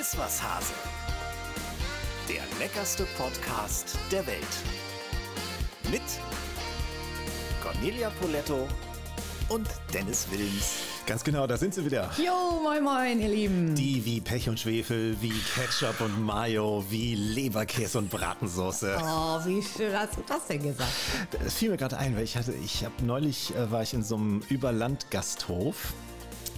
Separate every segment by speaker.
Speaker 1: Ist was Hase. Der leckerste Podcast der Welt. Mit Cornelia Poletto und Dennis Wilms.
Speaker 2: Ganz genau, da sind sie wieder.
Speaker 3: Jo, moin moin, ihr Lieben.
Speaker 2: Die wie Pech und Schwefel, wie Ketchup und Mayo, wie Leberkäse und Bratensoße.
Speaker 3: Oh, wie schön hast du das denn gesagt?
Speaker 2: Das fiel mir gerade ein, weil ich hatte, ich habe neulich äh, war ich in so einem Überlandgasthof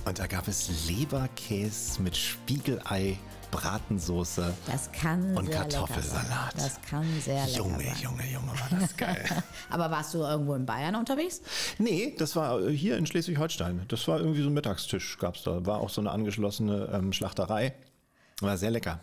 Speaker 2: und da gab es Leberkäse mit Spiegelei. Bratensoße
Speaker 3: Das kann
Speaker 2: und Kartoffelsalat.
Speaker 3: Das kann sehr lecker
Speaker 2: Junge,
Speaker 3: sein.
Speaker 2: Junge, Junge, war das geil.
Speaker 3: Aber warst du irgendwo in Bayern unterwegs?
Speaker 2: nee, das war äh, hier in Schleswig-Holstein. Das war irgendwie so ein Mittagstisch gab's da. War auch so eine angeschlossene ähm, Schlachterei. War sehr lecker.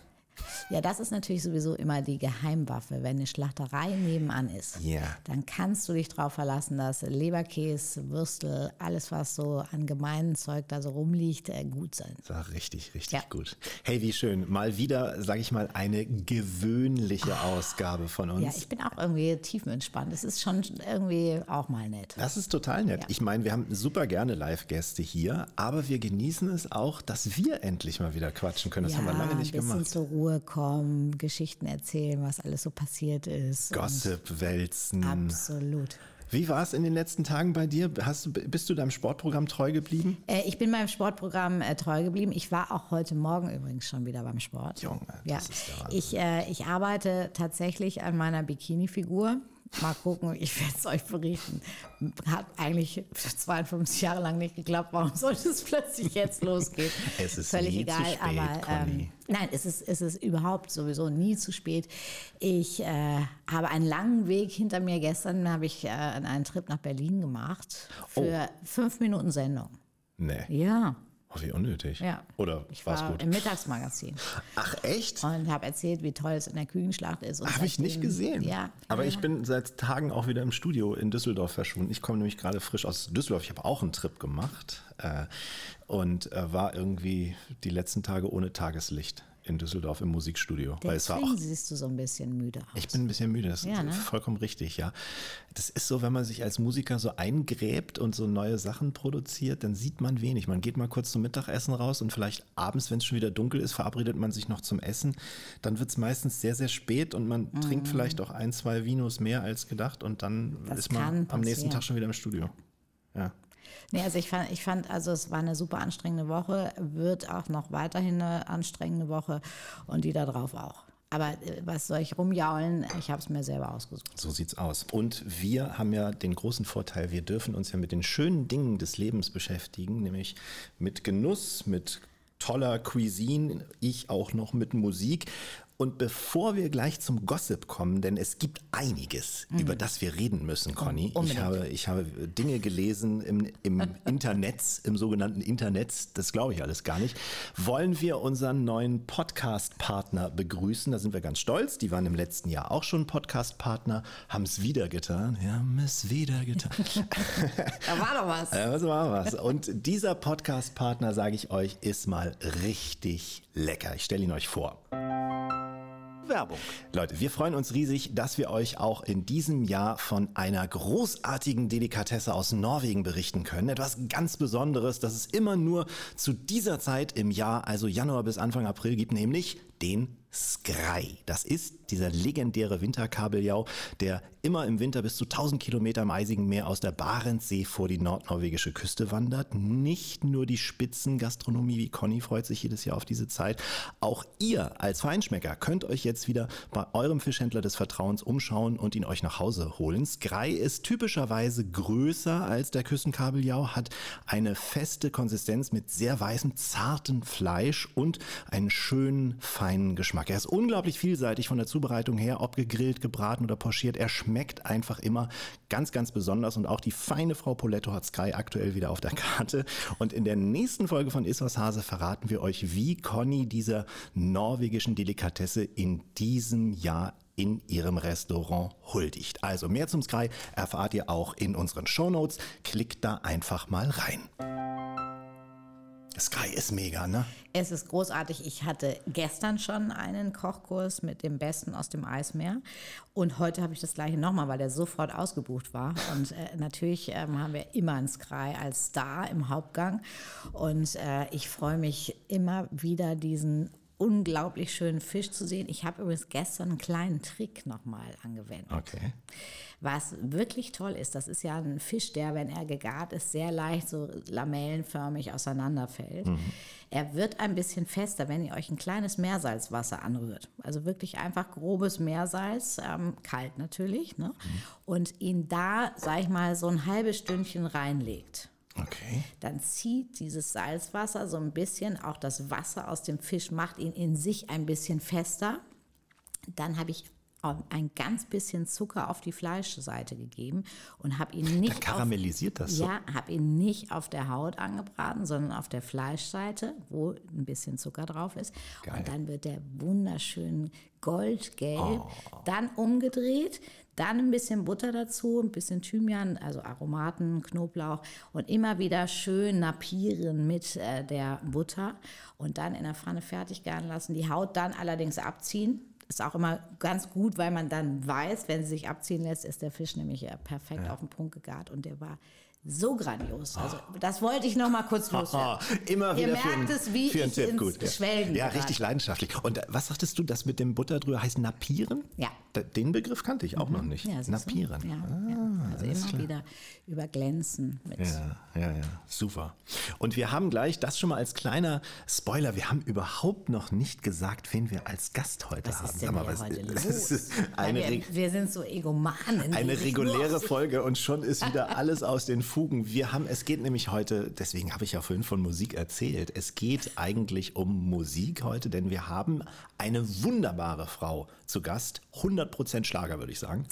Speaker 3: Ja, das ist natürlich sowieso immer die Geheimwaffe. Wenn eine Schlachterei nebenan ist,
Speaker 2: Ja.
Speaker 3: dann kannst du dich drauf verlassen, dass Leberkäse, Würstel, alles, was so an gemeinen Zeug da so rumliegt, äh, gut sein.
Speaker 2: Das war richtig, richtig
Speaker 3: Ja.
Speaker 2: gut. Hey, wie schön. Mal wieder, sag ich mal, eine gewöhnliche Ausgabe von uns.
Speaker 3: Ja, ich bin auch irgendwie tiefenentspannt. Es ist schon irgendwie auch mal nett.
Speaker 2: das ist total nett.
Speaker 3: Ja.
Speaker 2: Ich meine, wir haben super gerne Live-Gäste hier, aber wir genießen es auch, dass wir endlich mal wieder quatschen können. Das haben wir lange nicht
Speaker 3: ein bisschen
Speaker 2: gemacht.
Speaker 3: zur Ruhe kommen, Geschichten erzählen, was alles so passiert ist.
Speaker 2: Gossip wälzen.
Speaker 3: Absolut.
Speaker 2: Wie war es in den letzten Tagen bei dir? Hast, du- bist du deinem Sportprogramm treu geblieben?
Speaker 3: Äh, ich bin meinem Sportprogramm äh, treu geblieben. Ich war auch heute Morgen übrigens schon wieder beim Sport.
Speaker 2: Junge, das
Speaker 3: ja.
Speaker 2: ist der Wahnsinn.
Speaker 3: ich, äh, ich arbeite tatsächlich an meiner Bikini-Figur. Mal gucken, ich werde es euch berichten. Hat eigentlich 52 Jahre lang nicht geklappt. Warum sollte es plötzlich jetzt losgehen?
Speaker 2: Es ist
Speaker 3: Völlig
Speaker 2: nie
Speaker 3: egal,
Speaker 2: zu spät,
Speaker 3: aber ähm, nein, es ist, es ist überhaupt sowieso nie zu spät. Ich äh, habe einen langen Weg hinter mir. Gestern habe ich äh, einen Trip nach Berlin gemacht für fünf Minuten Sendung.
Speaker 2: Nee.
Speaker 3: Ja,
Speaker 2: Oh, wie unnötig.
Speaker 3: ja.
Speaker 2: Oder
Speaker 3: ich
Speaker 2: war's
Speaker 3: war
Speaker 2: gut?
Speaker 3: im Mittagsmagazin
Speaker 2: Ach, echt?
Speaker 3: und habe erzählt, wie toll es in der Küchenschlacht ist.
Speaker 2: Habe ich nicht gesehen.
Speaker 3: Ja.
Speaker 2: Aber
Speaker 3: ja.
Speaker 2: ich bin seit Tagen auch wieder im Studio in Düsseldorf verschwunden. Ich komme nämlich gerade frisch aus Düsseldorf. Ich habe auch einen Trip gemacht äh, und äh, war irgendwie die letzten Tage ohne Tageslicht in Düsseldorf im Musikstudio. weil es war auch
Speaker 3: Deswegen siehst du so ein bisschen müde aus.
Speaker 2: ich bin ein bisschen müde, das
Speaker 3: Ja,
Speaker 2: ist
Speaker 3: ne?
Speaker 2: vollkommen richtig, ja. Das ist so, wenn man sich als Musiker so eingräbt und so neue Sachen produziert, dann sieht man wenig. Man geht mal kurz zum Mittagessen raus und vielleicht abends, wenn es schon wieder dunkel ist, verabredet man sich noch zum Essen. Dann wird es meistens sehr, sehr spät und man trinkt vielleicht auch ein, zwei Vinos mehr als gedacht und dann
Speaker 3: Mhm. Das
Speaker 2: ist man am nächsten. Tag schon wieder im Studio. Ja.
Speaker 3: Nee, also ich fand, ich fand, also es war eine super anstrengende Woche, wird auch noch weiterhin eine anstrengende Woche und die da drauf auch. Aber äh, was soll ich rumjaulen? Ich habe es mir selber ausgesucht.
Speaker 2: So sieht's aus. Und wir haben ja den großen Vorteil, wir dürfen uns ja mit den schönen Dingen des Lebens beschäftigen, nämlich mit Genuss, mit toller Cuisine, ich auch noch mit Musik. Und bevor wir gleich zum Gossip kommen, denn es gibt einiges, über das wir reden müssen, Conny. Ich
Speaker 3: Unbedingt.
Speaker 2: habe, ich habe Dinge gelesen im, im Internet, im sogenannten Internet, das glaube ich alles gar nicht. Wollen wir unseren neuen Podcast-Partner begrüßen? Da sind wir ganz stolz. Die waren im letzten Jahr auch schon Podcast-Partner, haben es wieder getan. Ja, haben es wieder getan.
Speaker 3: Da war doch was.
Speaker 2: Das war was. Und dieser Podcast-Partner, sage ich euch, ist mal richtig lecker. Ich stelle ihn euch vor.
Speaker 1: Werbung.
Speaker 2: Leute, wir freuen uns riesig, dass wir euch auch in diesem Jahr von einer großartigen Delikatesse aus Norwegen berichten können. Etwas ganz Besonderes, das es immer nur zu dieser Zeit im Jahr, also Januar bis Anfang April gibt, nämlich den Skrei. Das ist dieser legendäre Winterkabeljau, der immer im Winter bis zu 1000 Kilometer im eisigen Meer aus der Barentssee vor die nordnorwegische Küste wandert. Nicht nur die Spitzengastronomie wie Conny freut sich jedes Jahr auf diese Zeit. Auch ihr als Feinschmecker könnt euch jetzt wieder bei eurem Fischhändler des Vertrauens umschauen und ihn euch nach Hause holen. Skrei ist typischerweise größer als der Küstenkabeljau, hat eine feste Konsistenz mit sehr weißem, zartem Fleisch und einen schönen, feinen Geschmack. Er ist unglaublich vielseitig von der Zubereitung her, ob gegrillt, gebraten oder pochiert. Er schmeckt einfach immer ganz, ganz besonders und auch die feine Frau Poletto hat Sky aktuell wieder auf der Karte. Und in der nächsten Folge von Iswas Hase verraten wir euch, wie Conny dieser norwegischen Delikatesse in diesem Jahr in ihrem Restaurant huldigt. Also mehr zum Sky erfahrt ihr auch in unseren Shownotes. Klickt da einfach mal rein. Sky ist mega, ne?
Speaker 3: Es ist großartig. Ich hatte gestern schon einen Kochkurs mit dem Besten aus dem Eismeer. Und heute habe ich das gleiche nochmal, weil der sofort ausgebucht war. Und äh, natürlich ähm, haben wir immer einen Sky als Star im Hauptgang. Und äh, ich freue mich immer wieder, diesen unglaublich schönen Fisch zu sehen. Ich habe übrigens gestern einen kleinen Trick nochmal angewendet.
Speaker 2: Okay.
Speaker 3: Was wirklich toll ist, das ist ja ein Fisch, der, wenn er gegart ist, sehr leicht so lamellenförmig auseinanderfällt. Mhm. Er wird ein bisschen fester, wenn ihr euch ein kleines Meersalzwasser anrührt. Also wirklich einfach grobes Meersalz, ähm, kalt natürlich, ne? Mhm. und ihn da, sag ich mal, so ein halbes Stündchen reinlegt.
Speaker 2: Okay.
Speaker 3: Dann zieht dieses Salzwasser so ein bisschen, auch das Wasser aus dem Fisch macht ihn in sich ein bisschen fester. Dann habe ich ein ganz bisschen Zucker auf die Fleischseite gegeben und habe ihn nicht
Speaker 2: Dann karamellisiert
Speaker 3: auf,
Speaker 2: das so.
Speaker 3: Ja, habe ihn nicht auf der Haut angebraten, sondern auf der Fleischseite, wo ein bisschen Zucker drauf ist.
Speaker 2: Geil.
Speaker 3: Und dann wird der wunderschön goldgelb,
Speaker 2: Oh.
Speaker 3: dann umgedreht, dann ein bisschen Butter dazu, ein bisschen Thymian, also Aromaten, Knoblauch und immer wieder schön napieren mit äh, der Butter und dann in der Pfanne fertig garen lassen. Die Haut dann allerdings abziehen. Ist auch immer ganz gut, weil man dann weiß, wenn sie sich abziehen lässt, ist der Fisch nämlich äh, perfekt auf den Punkt gegart und der war so grandios. Also das wollte ich noch mal kurz loswerden.
Speaker 2: Ah, immer
Speaker 3: Ihr
Speaker 2: wieder für,
Speaker 3: merkt es, wie
Speaker 2: für
Speaker 3: ich
Speaker 2: Tipp
Speaker 3: ins
Speaker 2: gut. Ja,
Speaker 3: Schwelgen
Speaker 2: ja richtig leidenschaftlich. Und äh, was sagtest du, das mit dem Butter drüber heißt napieren?
Speaker 3: Ja.
Speaker 2: Den Begriff kannte ich auch noch nicht.
Speaker 3: Ja,
Speaker 2: napieren.
Speaker 3: Ja,
Speaker 2: Ah,
Speaker 3: ja. Also immer
Speaker 2: klar.
Speaker 3: wieder überglänzen mit.
Speaker 2: Ja, ja, ja, super. Und wir haben gleich, das schon mal als kleiner Spoiler, wir haben überhaupt noch nicht gesagt, wen wir als Gast heute
Speaker 3: Was
Speaker 2: haben.
Speaker 3: ist denn
Speaker 2: Sag mal,
Speaker 3: hier
Speaker 2: was-
Speaker 3: heute
Speaker 2: das
Speaker 3: los?
Speaker 2: ist eine,
Speaker 3: wir, wir sind so Egomanen.
Speaker 2: eine reguläre Folge und schon ist wieder alles aus den Fugen. Wir haben, es geht nämlich heute, deswegen habe ich ja vorhin von Musik erzählt, es geht eigentlich um Musik heute, denn wir haben eine wunderbare Frau zu Gast. 100% Schlager, würde ich sagen.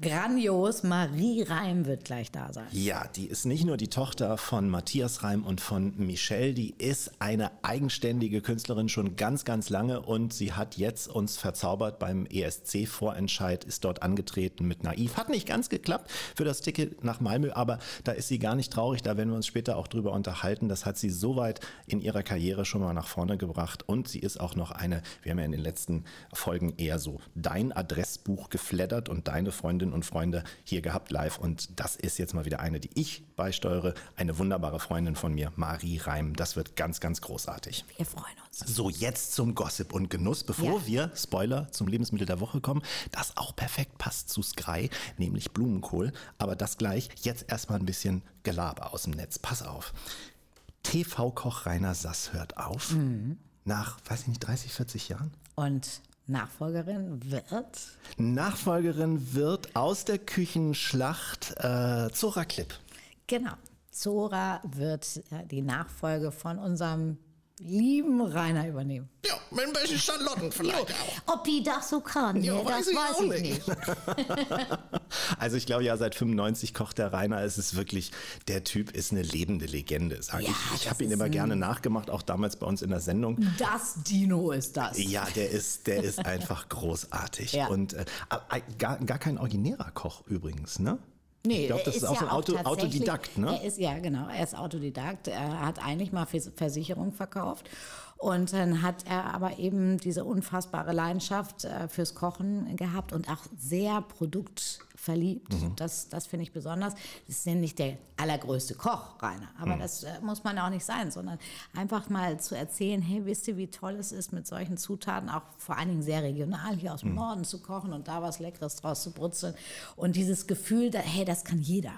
Speaker 3: Grandios. Marie Reim wird gleich da sein.
Speaker 2: Ja, die ist nicht nur die Tochter von Matthias Reim und von Michelle, die ist eine eigenständige Künstlerin schon ganz, ganz lange und sie hat jetzt uns verzaubert beim ESC-Vorentscheid, ist dort angetreten mit Naiv. Hat nicht ganz geklappt für das Ticket nach Malmö, aber da ist sie gar nicht traurig, da werden wir uns später auch drüber unterhalten. Das hat sie soweit in ihrer Karriere schon mal nach vorne gebracht und sie ist auch noch eine, wir haben ja in den letzten Folgen eher so dein Adressbuch geflattert und deine Freundinnen und Freunde hier gehabt live und das ist jetzt mal wieder eine, die ich beisteuere, eine wunderbare Freundin von mir, Marie Reim. Das wird ganz, ganz großartig.
Speaker 3: Wir freuen uns.
Speaker 2: So, jetzt zum Gossip und Genuss, bevor
Speaker 3: Ja.
Speaker 2: wir, Spoiler, zum Lebensmittel der Woche kommen, das auch perfekt passt zu Sky, nämlich Blumenkohl. Aber das gleich, jetzt erstmal ein bisschen Gelaber aus dem Netz. Pass auf. TV-Koch Rainer Sass hört auf.
Speaker 3: Mhm.
Speaker 2: Nach, weiß ich nicht, 30, 40 Jahren?
Speaker 3: Und Nachfolgerin wird
Speaker 2: Nachfolgerin wird aus der Küchenschlacht äh, Zora Klipp.
Speaker 3: Genau. Zora wird äh, die Nachfolge von unserem lieben Rainer übernehmen.
Speaker 2: Ja, mit ein bisschen Charlotten vielleicht auch.
Speaker 3: Ob die das so kann,
Speaker 2: Ja,
Speaker 3: ne,
Speaker 2: weiß
Speaker 3: das
Speaker 2: ich
Speaker 3: weiß
Speaker 2: auch
Speaker 3: ich
Speaker 2: nicht.
Speaker 3: nicht.
Speaker 2: Also ich glaube ja, seit 95 kocht der Rainer. Es ist wirklich, der Typ ist eine lebende Legende, sage
Speaker 3: Ja,
Speaker 2: ich. Ich habe ihn immer gerne nachgemacht, auch damals bei uns in der Sendung.
Speaker 3: Das Dino ist das.
Speaker 2: Ja, der ist, der ist einfach großartig.
Speaker 3: Ja.
Speaker 2: Und äh, gar, gar kein originärer Koch übrigens, ne?
Speaker 3: Nee,
Speaker 2: ich glaube,
Speaker 3: er
Speaker 2: das ist, auch so ein
Speaker 3: ja
Speaker 2: Auto, Autodidakt, ne?
Speaker 3: Er ist, ja, genau. Er ist Autodidakt. Er hat eigentlich mal Vers- Versicherung verkauft. Und dann hat er aber eben diese unfassbare Leidenschaft äh, fürs Kochen gehabt und auch sehr produktverliebt.
Speaker 2: Mhm.
Speaker 3: Das, das finde ich besonders. Das ist nicht der allergrößte Koch, Rainer.
Speaker 2: Mhm.
Speaker 3: Aber das äh, muss man auch nicht sein, sondern einfach mal zu erzählen, hey, wisst ihr, wie toll es ist, mit solchen Zutaten, auch vor allen Dingen sehr regional hier aus dem
Speaker 2: Mhm.
Speaker 3: Norden zu kochen und da was Leckeres draus zu brutzeln. Und dieses Gefühl, da, hey, das kann jeder.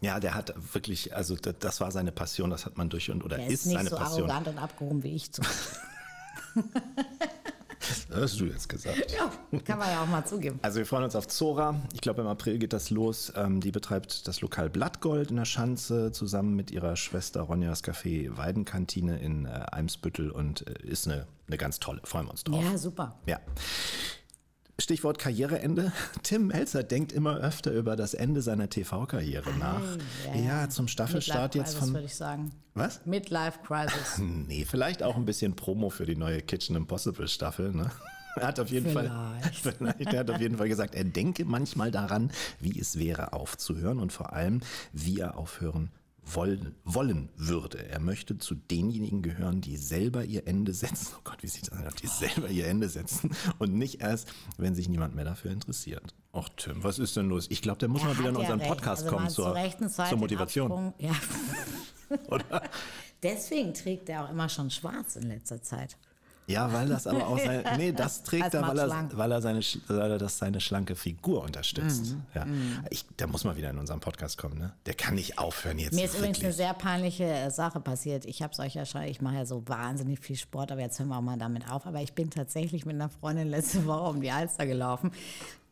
Speaker 2: Ja, der hat wirklich, also das, war seine Passion, das hat man durch und oder
Speaker 3: Der
Speaker 2: ist,
Speaker 3: ist nicht
Speaker 2: seine
Speaker 3: so
Speaker 2: Passion.
Speaker 3: arrogant und abgehoben wie ich. Zum
Speaker 2: Das hast du jetzt gesagt.
Speaker 3: ja, kann man ja auch mal zugeben.
Speaker 2: Also wir freuen uns auf Zora. Ich glaube, im April geht das los. Ähm, die betreibt das Lokal Blattgold in der Schanze zusammen mit ihrer Schwester Ronjas Café Weidenkantine in äh, Eimsbüttel und äh, ist eine, eine ganz tolle. Freuen wir uns drauf.
Speaker 3: Ja, super.
Speaker 2: Ja. Stichwort Karriereende. Tim Melzer denkt immer öfter über das Ende seiner TV-Karriere nach. Ja, zum Staffelstart jetzt von.
Speaker 3: würde ich sagen.
Speaker 2: Was?
Speaker 3: Midlife Crisis.
Speaker 2: Nee, vielleicht auch ein bisschen Promo für die neue Kitchen Impossible Staffel. Ne? Er hat auf jeden Fall,
Speaker 3: Vielleicht.
Speaker 2: vielleicht, er hat auf jeden Fall gesagt, er denke manchmal daran, wie es wäre, aufzuhören und vor allem, wie er aufhören wollen, wollen würde. Er möchte zu denjenigen gehören, die selber ihr Ende setzen. Oh Gott, wie sieht das aus? Die selber ihr Ende setzen und nicht erst, wenn sich niemand mehr dafür interessiert. Ach Tim, was ist denn los? Ich glaube, der muss
Speaker 3: Er
Speaker 2: mal wieder in
Speaker 3: ja
Speaker 2: unseren
Speaker 3: recht.
Speaker 2: Podcast
Speaker 3: Also
Speaker 2: kommen zur,
Speaker 3: Zeit
Speaker 2: zur
Speaker 3: den
Speaker 2: Motivation.
Speaker 3: Absprung. Ja. Deswegen trägt er auch immer schon schwarz in letzter Zeit.
Speaker 2: Ja, weil das aber auch sein, nee, das trägt er, weil er, weil er seine, weil er das seine schlanke Figur unterstützt.
Speaker 3: Mhm.
Speaker 2: Ja. Ich, der muss mal wieder in unserem Podcast kommen, ne? Der kann nicht aufhören jetzt.
Speaker 3: Mir ist übrigens eine
Speaker 2: wirklich.
Speaker 3: sehr peinliche äh, Sache passiert. Ich habe es euch ja schon, ich mache ja so wahnsinnig viel Sport, aber jetzt hören wir auch mal damit auf. Aber ich bin tatsächlich mit einer Freundin letzte Woche um die Alster gelaufen.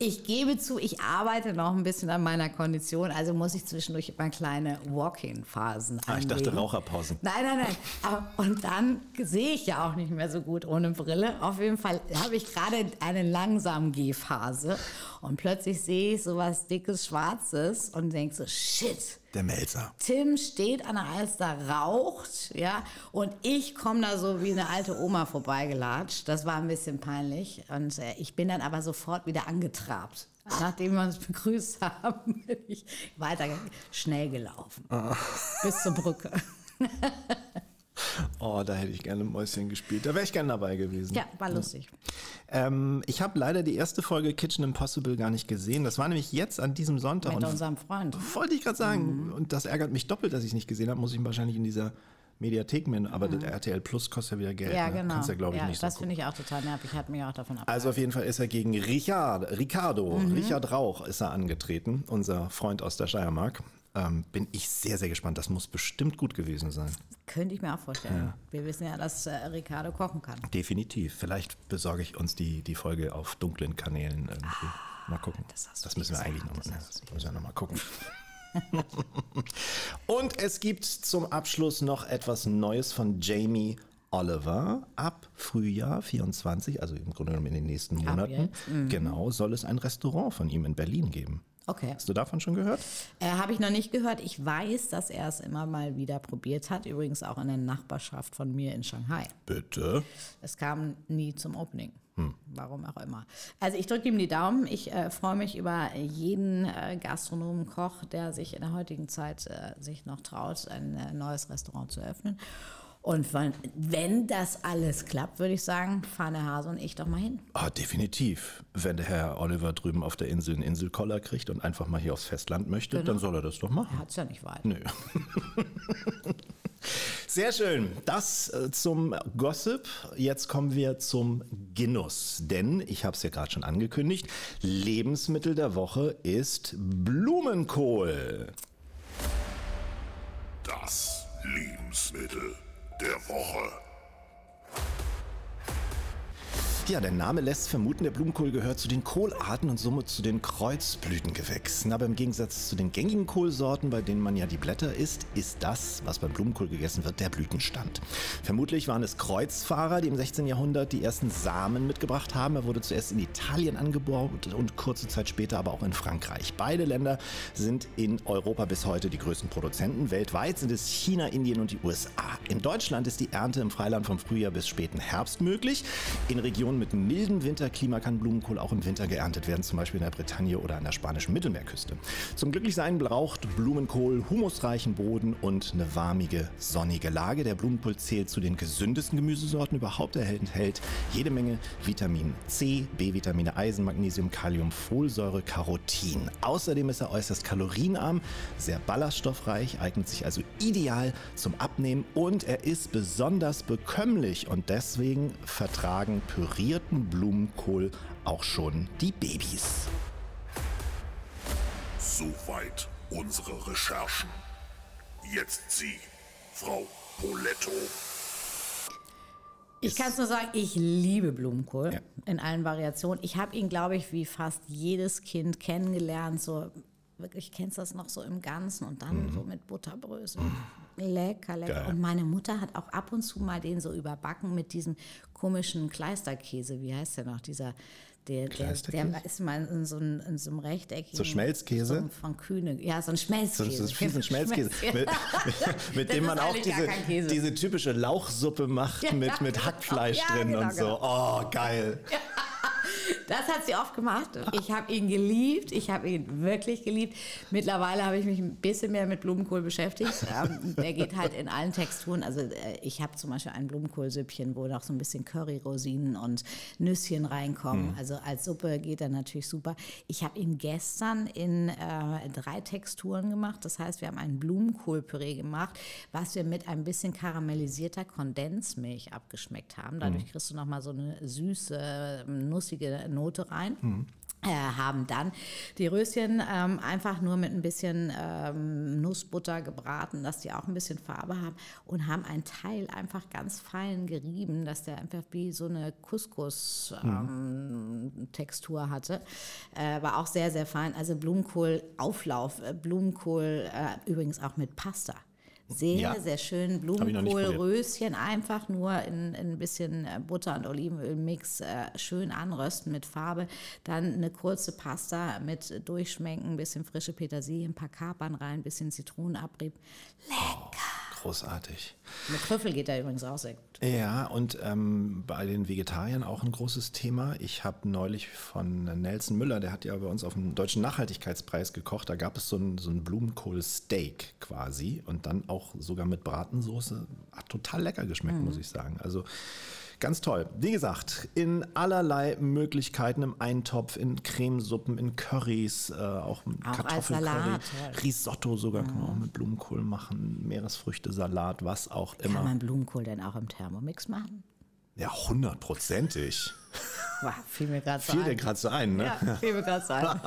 Speaker 3: Ich gebe zu, ich arbeite noch ein bisschen an meiner Kondition, also muss ich zwischendurch immer kleine Walk-in-Phasen
Speaker 2: Ah, ich dachte. Raucherpausen.
Speaker 3: Nein, nein, nein. Aber, und dann sehe ich ja auch nicht mehr so gut ohne Brille. Auf jeden Fall habe ich gerade eine langsam Gehphase und plötzlich sehe ich so was dickes Schwarzes und denke so, shit.
Speaker 2: Der Melzer.
Speaker 3: Tim steht an der Alster, raucht, ja, und ich komme da so wie eine alte Oma vorbeigelatscht. Das war ein bisschen peinlich. Und äh, ich bin dann aber sofort wieder angetrabt. Nachdem wir uns begrüßt haben, bin ich weiter schnell gelaufen. Bis zur Brücke.
Speaker 2: Oh, da hätte ich gerne Mäuschen gespielt. Da wäre ich gerne dabei gewesen.
Speaker 3: Ja, war lustig.
Speaker 2: Ähm, ich habe leider die erste Folge Kitchen Impossible gar nicht gesehen. Das war nämlich jetzt an diesem Sonntag.
Speaker 3: Mit unserem Freund.
Speaker 2: wollte ich gerade sagen. Und das ärgert mich doppelt, dass ich es nicht gesehen habe. Muss ich wahrscheinlich in dieser Mediathek mit. Aber der RTL Plus kostet ja wieder Geld.
Speaker 3: Ja,
Speaker 2: ne?
Speaker 3: genau.
Speaker 2: Kannst ja, glaube ich,
Speaker 3: ja,
Speaker 2: nicht so
Speaker 3: das
Speaker 2: gucken.
Speaker 3: finde ich auch total nervig. Hat mich auch davon ab.
Speaker 2: Also auf jeden Fall ist er gegen Richard, Ricardo,
Speaker 3: Mhm.
Speaker 2: Richard Rauch ist er angetreten, unser Freund aus der Steiermark. Ähm, bin ich sehr, sehr gespannt. Das muss bestimmt gut gewesen sein.
Speaker 3: Könnte ich mir auch vorstellen. Wir wissen ja, dass äh, Ricardo kochen kann.
Speaker 2: Definitiv. Vielleicht besorge ich uns die, die Folge auf dunklen Kanälen irgendwie. Mal gucken.
Speaker 3: das
Speaker 2: Das müssen wir eigentlich nochmal
Speaker 3: das
Speaker 2: ja, wir noch mal gucken. Und es gibt zum Abschluss noch etwas Neues von Jamie Oliver. Ab Frühjahr 24, also im Grunde genommen in den nächsten Monaten?
Speaker 3: Mhm.
Speaker 2: genau, soll es ein Restaurant von ihm in Berlin geben.
Speaker 3: Okay.
Speaker 2: Hast du davon schon gehört?
Speaker 3: Äh, Habe ich noch nicht gehört. Ich weiß, dass er es immer mal wieder probiert hat. Übrigens auch in der Nachbarschaft von mir in Shanghai.
Speaker 2: Bitte.
Speaker 3: Es kam nie zum Opening.
Speaker 2: Hm.
Speaker 3: Warum auch immer. Also ich drücke ihm die Daumen. Ich äh, freue mich über jeden äh, Gastronomen, Koch, der sich in der heutigen Zeit äh, sich noch traut, ein äh, neues Restaurant zu eröffnen. Und wenn, wenn das alles klappt, würde ich sagen, fahren der Hase und ich doch mal hin.
Speaker 2: Ah, definitiv. Wenn der Herr Oliver drüben auf der Insel einen Inselkoller kriegt und einfach mal hier aufs Festland möchte,
Speaker 3: Genau.
Speaker 2: dann soll er das doch machen.
Speaker 3: Er hat es ja nicht weit.
Speaker 2: Nö. Sehr schön. Das äh, zum Gossip. Jetzt kommen wir zum Genuss. Denn, ich habe es ja gerade schon angekündigt, Lebensmittel der Woche ist Blumenkohl.
Speaker 4: Das Lebensmittel der Woche.
Speaker 2: Ja, der Name lässt vermuten, der Blumenkohl gehört zu den Kohlarten und somit zu den Kreuzblütengewächsen. Aber im Gegensatz zu den gängigen Kohlsorten, bei denen man ja die Blätter isst, ist das, was beim Blumenkohl gegessen wird, der Blütenstand. Vermutlich waren es Kreuzfahrer, die im 16. Jahrhundert die ersten Samen mitgebracht haben. Er wurde zuerst in Italien angebaut und kurze Zeit später aber auch in Frankreich. Beide Länder sind in Europa bis heute die größten Produzenten. Weltweit sind es China, Indien und die USA. In Deutschland ist die Ernte im Freiland vom Frühjahr bis späten Herbst möglich. In Regionen mit mildem Winterklima kann Blumenkohl auch im Winter geerntet werden, zum Beispiel in der Bretagne oder an der spanischen Mittelmeerküste. Zum Glücklichsein braucht Blumenkohl humusreichen Boden und eine warmige, sonnige Lage. Der Blumenkohl zählt zu den gesündesten Gemüsesorten überhaupt. Er enthält jede Menge Vitamin C, B-Vitamine, Eisen, Magnesium, Kalium, Folsäure, Carotin. Außerdem ist er äußerst kalorienarm, sehr ballaststoffreich, eignet sich also ideal zum Abnehmen und er ist besonders bekömmlich und deswegen vertragen pürierten Blumenkohl auch schon die Babys.
Speaker 4: Soweit unsere Recherchen. Jetzt Sie, Frau Poletto.
Speaker 3: Ich kann es nur sagen, ich liebe Blumenkohl
Speaker 2: Ja.
Speaker 3: in allen Variationen. Ich habe ihn, glaube ich, wie fast jedes Kind kennengelernt. So wirklich kennst du das noch so im Ganzen und dann so mit Butterbröseln. Lecker, lecker.
Speaker 2: Geil.
Speaker 3: Und meine Mutter hat auch ab und zu mal den so überbacken mit diesem komischen Kleisterkäse. Wie heißt der noch? Dieser, der, der, der ist mal in so, einem, in so einem rechteckigen.
Speaker 2: So Schmelzkäse?
Speaker 3: So von Kühne. Ja, so ein Schmelzkäse.
Speaker 2: so, so ein Schmelzkäse, mit, mit, mit dem man auch diese, diese typische Lauchsuppe macht
Speaker 3: Ja,
Speaker 2: mit, mit
Speaker 3: genau.
Speaker 2: Hackfleisch
Speaker 3: Ja,
Speaker 2: drin
Speaker 3: genau,
Speaker 2: und so.
Speaker 3: genau.
Speaker 2: Oh, geil.
Speaker 3: Das hat sie oft gemacht. Ich habe ihn geliebt. Ich habe ihn wirklich geliebt. Mittlerweile habe ich mich ein bisschen mehr mit Blumenkohl beschäftigt. Ähm, der geht halt in allen Texturen. Also äh, ich habe zum Beispiel ein Blumenkohlsüppchen, wo noch so ein bisschen Curry-Rosinen und Nüsschen reinkommen. Mhm. Also als Suppe geht er natürlich super. Ich habe ihn gestern in äh, drei Texturen gemacht. Das heißt, wir haben ein Blumenkohlpüree gemacht, was wir mit ein bisschen karamellisierter Kondensmilch abgeschmeckt haben. Dadurch mhm. kriegst du noch mal so eine süße, nussige Note rein. Mhm. Äh, haben dann die Röschen ähm, einfach nur mit ein bisschen ähm, Nussbutter gebraten, dass die auch ein bisschen Farbe haben und haben einen Teil einfach ganz fein gerieben, dass der einfach wie so eine Couscous-Textur ähm, hatte. Äh, war auch sehr, sehr fein. Also Blumenkohl-Auflauf, äh, Blumenkohl äh, übrigens auch mit Pasta. Sehr, ja. sehr schön. Blumenkohlröschen einfach nur in, in, ein bisschen äh, Butter und Olivenölmix äh, schön anrösten mit Farbe. Dann eine kurze Pasta mit Durchschmenken, ein bisschen frische Petersilie, ein paar Kapern rein, ein bisschen Zitronenabrieb. Lecker! Oh
Speaker 2: großartig.
Speaker 3: Mit Trüffel geht er übrigens auch sehr gut.
Speaker 2: Ja, und ähm, bei den Vegetariern auch ein großes Thema. Ich habe neulich von Nelson Müller, der hat ja bei uns auf dem Deutschen Nachhaltigkeitspreis gekocht, da gab es so ein, so ein Blumenkohl-Steak quasi und dann auch sogar mit Bratensoße. Hat total lecker geschmeckt, mhm. muss ich sagen. Also Ganz toll. Wie gesagt, in allerlei Möglichkeiten im Eintopf, in Cremesuppen, in Currys, äh, auch, auch Kartoffelcurry, Risotto sogar, mhm. kann man auch mit Blumenkohl machen, Meeresfrüchte-Salat, was auch immer.
Speaker 3: Kann man Blumenkohl denn auch im Thermomix machen?
Speaker 2: Ja, hundertprozentig.
Speaker 3: Wow, fiel mir gerade
Speaker 2: so fiel ein. dir gerade so ein, ne?
Speaker 3: Ja, fiel mir gerade so ein.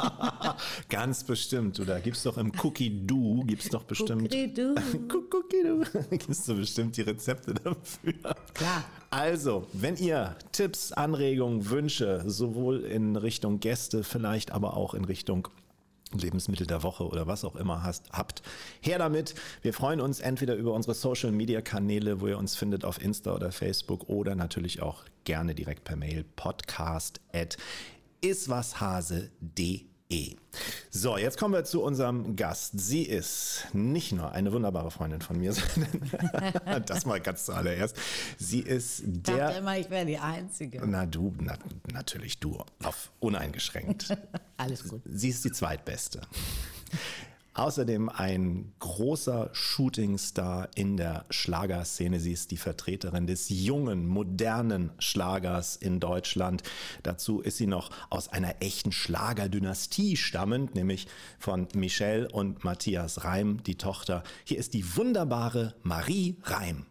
Speaker 2: Ganz bestimmt. Du, da gibt's doch im Cookie Do, gibt's doch bestimmt. Cookie Do. Cookie Do. doch bestimmt die Rezepte dafür.
Speaker 3: Klar.
Speaker 2: Also, wenn ihr Tipps, Anregungen, Wünsche, sowohl in Richtung Gäste, vielleicht aber auch in Richtung Lebensmittel der Woche oder was auch immer hast, habt. Her damit. Wir freuen uns entweder über unsere Social Media Kanäle, wo ihr uns findet auf Insta oder Facebook oder natürlich auch gerne direkt per Mail podcast at iswashase.de. E. So, jetzt kommen wir zu unserem Gast. Sie ist nicht nur eine wunderbare Freundin von mir, sondern das mal ganz zuallererst. Sie ist der. Ich
Speaker 3: dachte immer, ich wäre die Einzige.
Speaker 2: Na, du, na, natürlich du, auf uneingeschränkt.
Speaker 3: Alles gut.
Speaker 2: Sie ist die zweitbeste. Außerdem ein großer Shootingstar in der Schlagerszene. Sie ist die Vertreterin des jungen, modernen Schlagers in Deutschland. Dazu ist sie noch aus einer echten Schlagerdynastie stammend, nämlich von Michelle und Matthias Reim, die Tochter. Hier ist die wunderbare Marie Reim.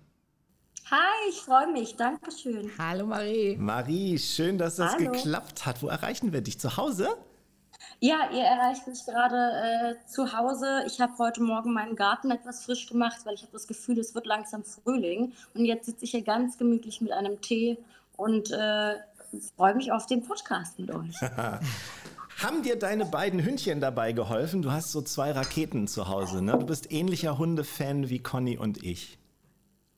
Speaker 5: Hi, ich freue mich. Dankeschön.
Speaker 3: Hallo Marie.
Speaker 2: Marie, schön, dass das Hallo. geklappt hat. Wo erreichen wir dich? Zu Hause?
Speaker 5: Ja, ihr erreicht mich gerade äh, zu Hause. Ich habe heute Morgen meinen Garten etwas frisch gemacht, weil ich habe das Gefühl, es wird langsam Frühling. Und jetzt sitze ich hier ganz gemütlich mit einem Tee und äh, freue mich auf den Podcast mit euch.
Speaker 2: Haben dir deine beiden Hündchen dabei geholfen? Du hast so zwei Raketen zu Hause, ne? Du bist ähnlicher Hundefan wie Conny und ich.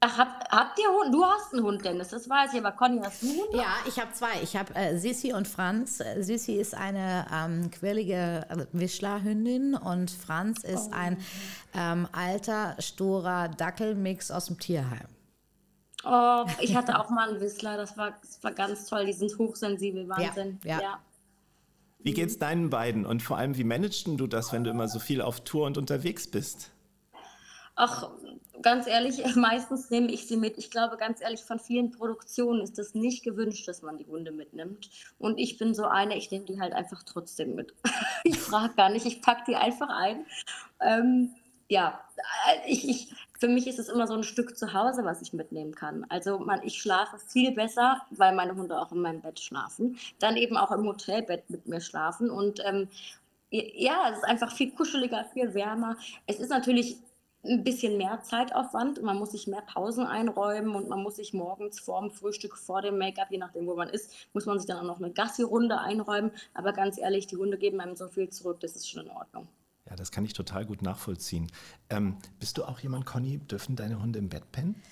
Speaker 5: Ach, habt, habt ihr Hund? Du hast einen Hund, Dennis, das weiß ich, aber Conny, hast du einen Hund?
Speaker 3: Ja, ich habe zwei. Ich habe äh, Sissi und Franz. Sissi ist eine ähm, quirlige Wischlerhündin und Franz ist oh. ein ähm, alter, storer Dackelmix aus dem Tierheim.
Speaker 5: Oh, ich hatte auch mal einen Whistler, das war, das war ganz toll. Die sind hochsensibel, Wahnsinn.
Speaker 3: Ja, ja. ja.
Speaker 2: Wie geht's deinen beiden und vor allem, wie managst du das, wenn du immer so viel auf Tour und unterwegs bist?
Speaker 5: Ach, ganz ehrlich, meistens nehme ich sie mit. Ich glaube, ganz ehrlich, von vielen Produktionen ist es nicht gewünscht, dass man die Hunde mitnimmt. Und ich bin so eine, ich nehme die halt einfach trotzdem mit. ich frage gar nicht, ich packe die einfach ein. Ähm, ja, äh, ich, ich, für mich ist es immer so ein Stück zu Hause, was ich mitnehmen kann. Also man, ich schlafe viel besser, weil meine Hunde auch in meinem Bett schlafen. Dann eben auch im Hotelbett mit mir schlafen. Und ähm, ja, es ist einfach viel kuscheliger, viel wärmer. Es ist natürlich ein bisschen mehr Zeitaufwand. Man muss sich mehr Pausen einräumen und man muss sich morgens vor dem Frühstück, vor dem Make-up, je nachdem, wo man ist, muss man sich dann auch noch eine Gassi-Runde einräumen. Aber ganz ehrlich, die Hunde geben einem so viel zurück, das ist schon in Ordnung.
Speaker 2: Ja, das kann ich total gut nachvollziehen. Ähm, bist du auch jemand, Conny? Dürfen deine Hunde im Bett pennen?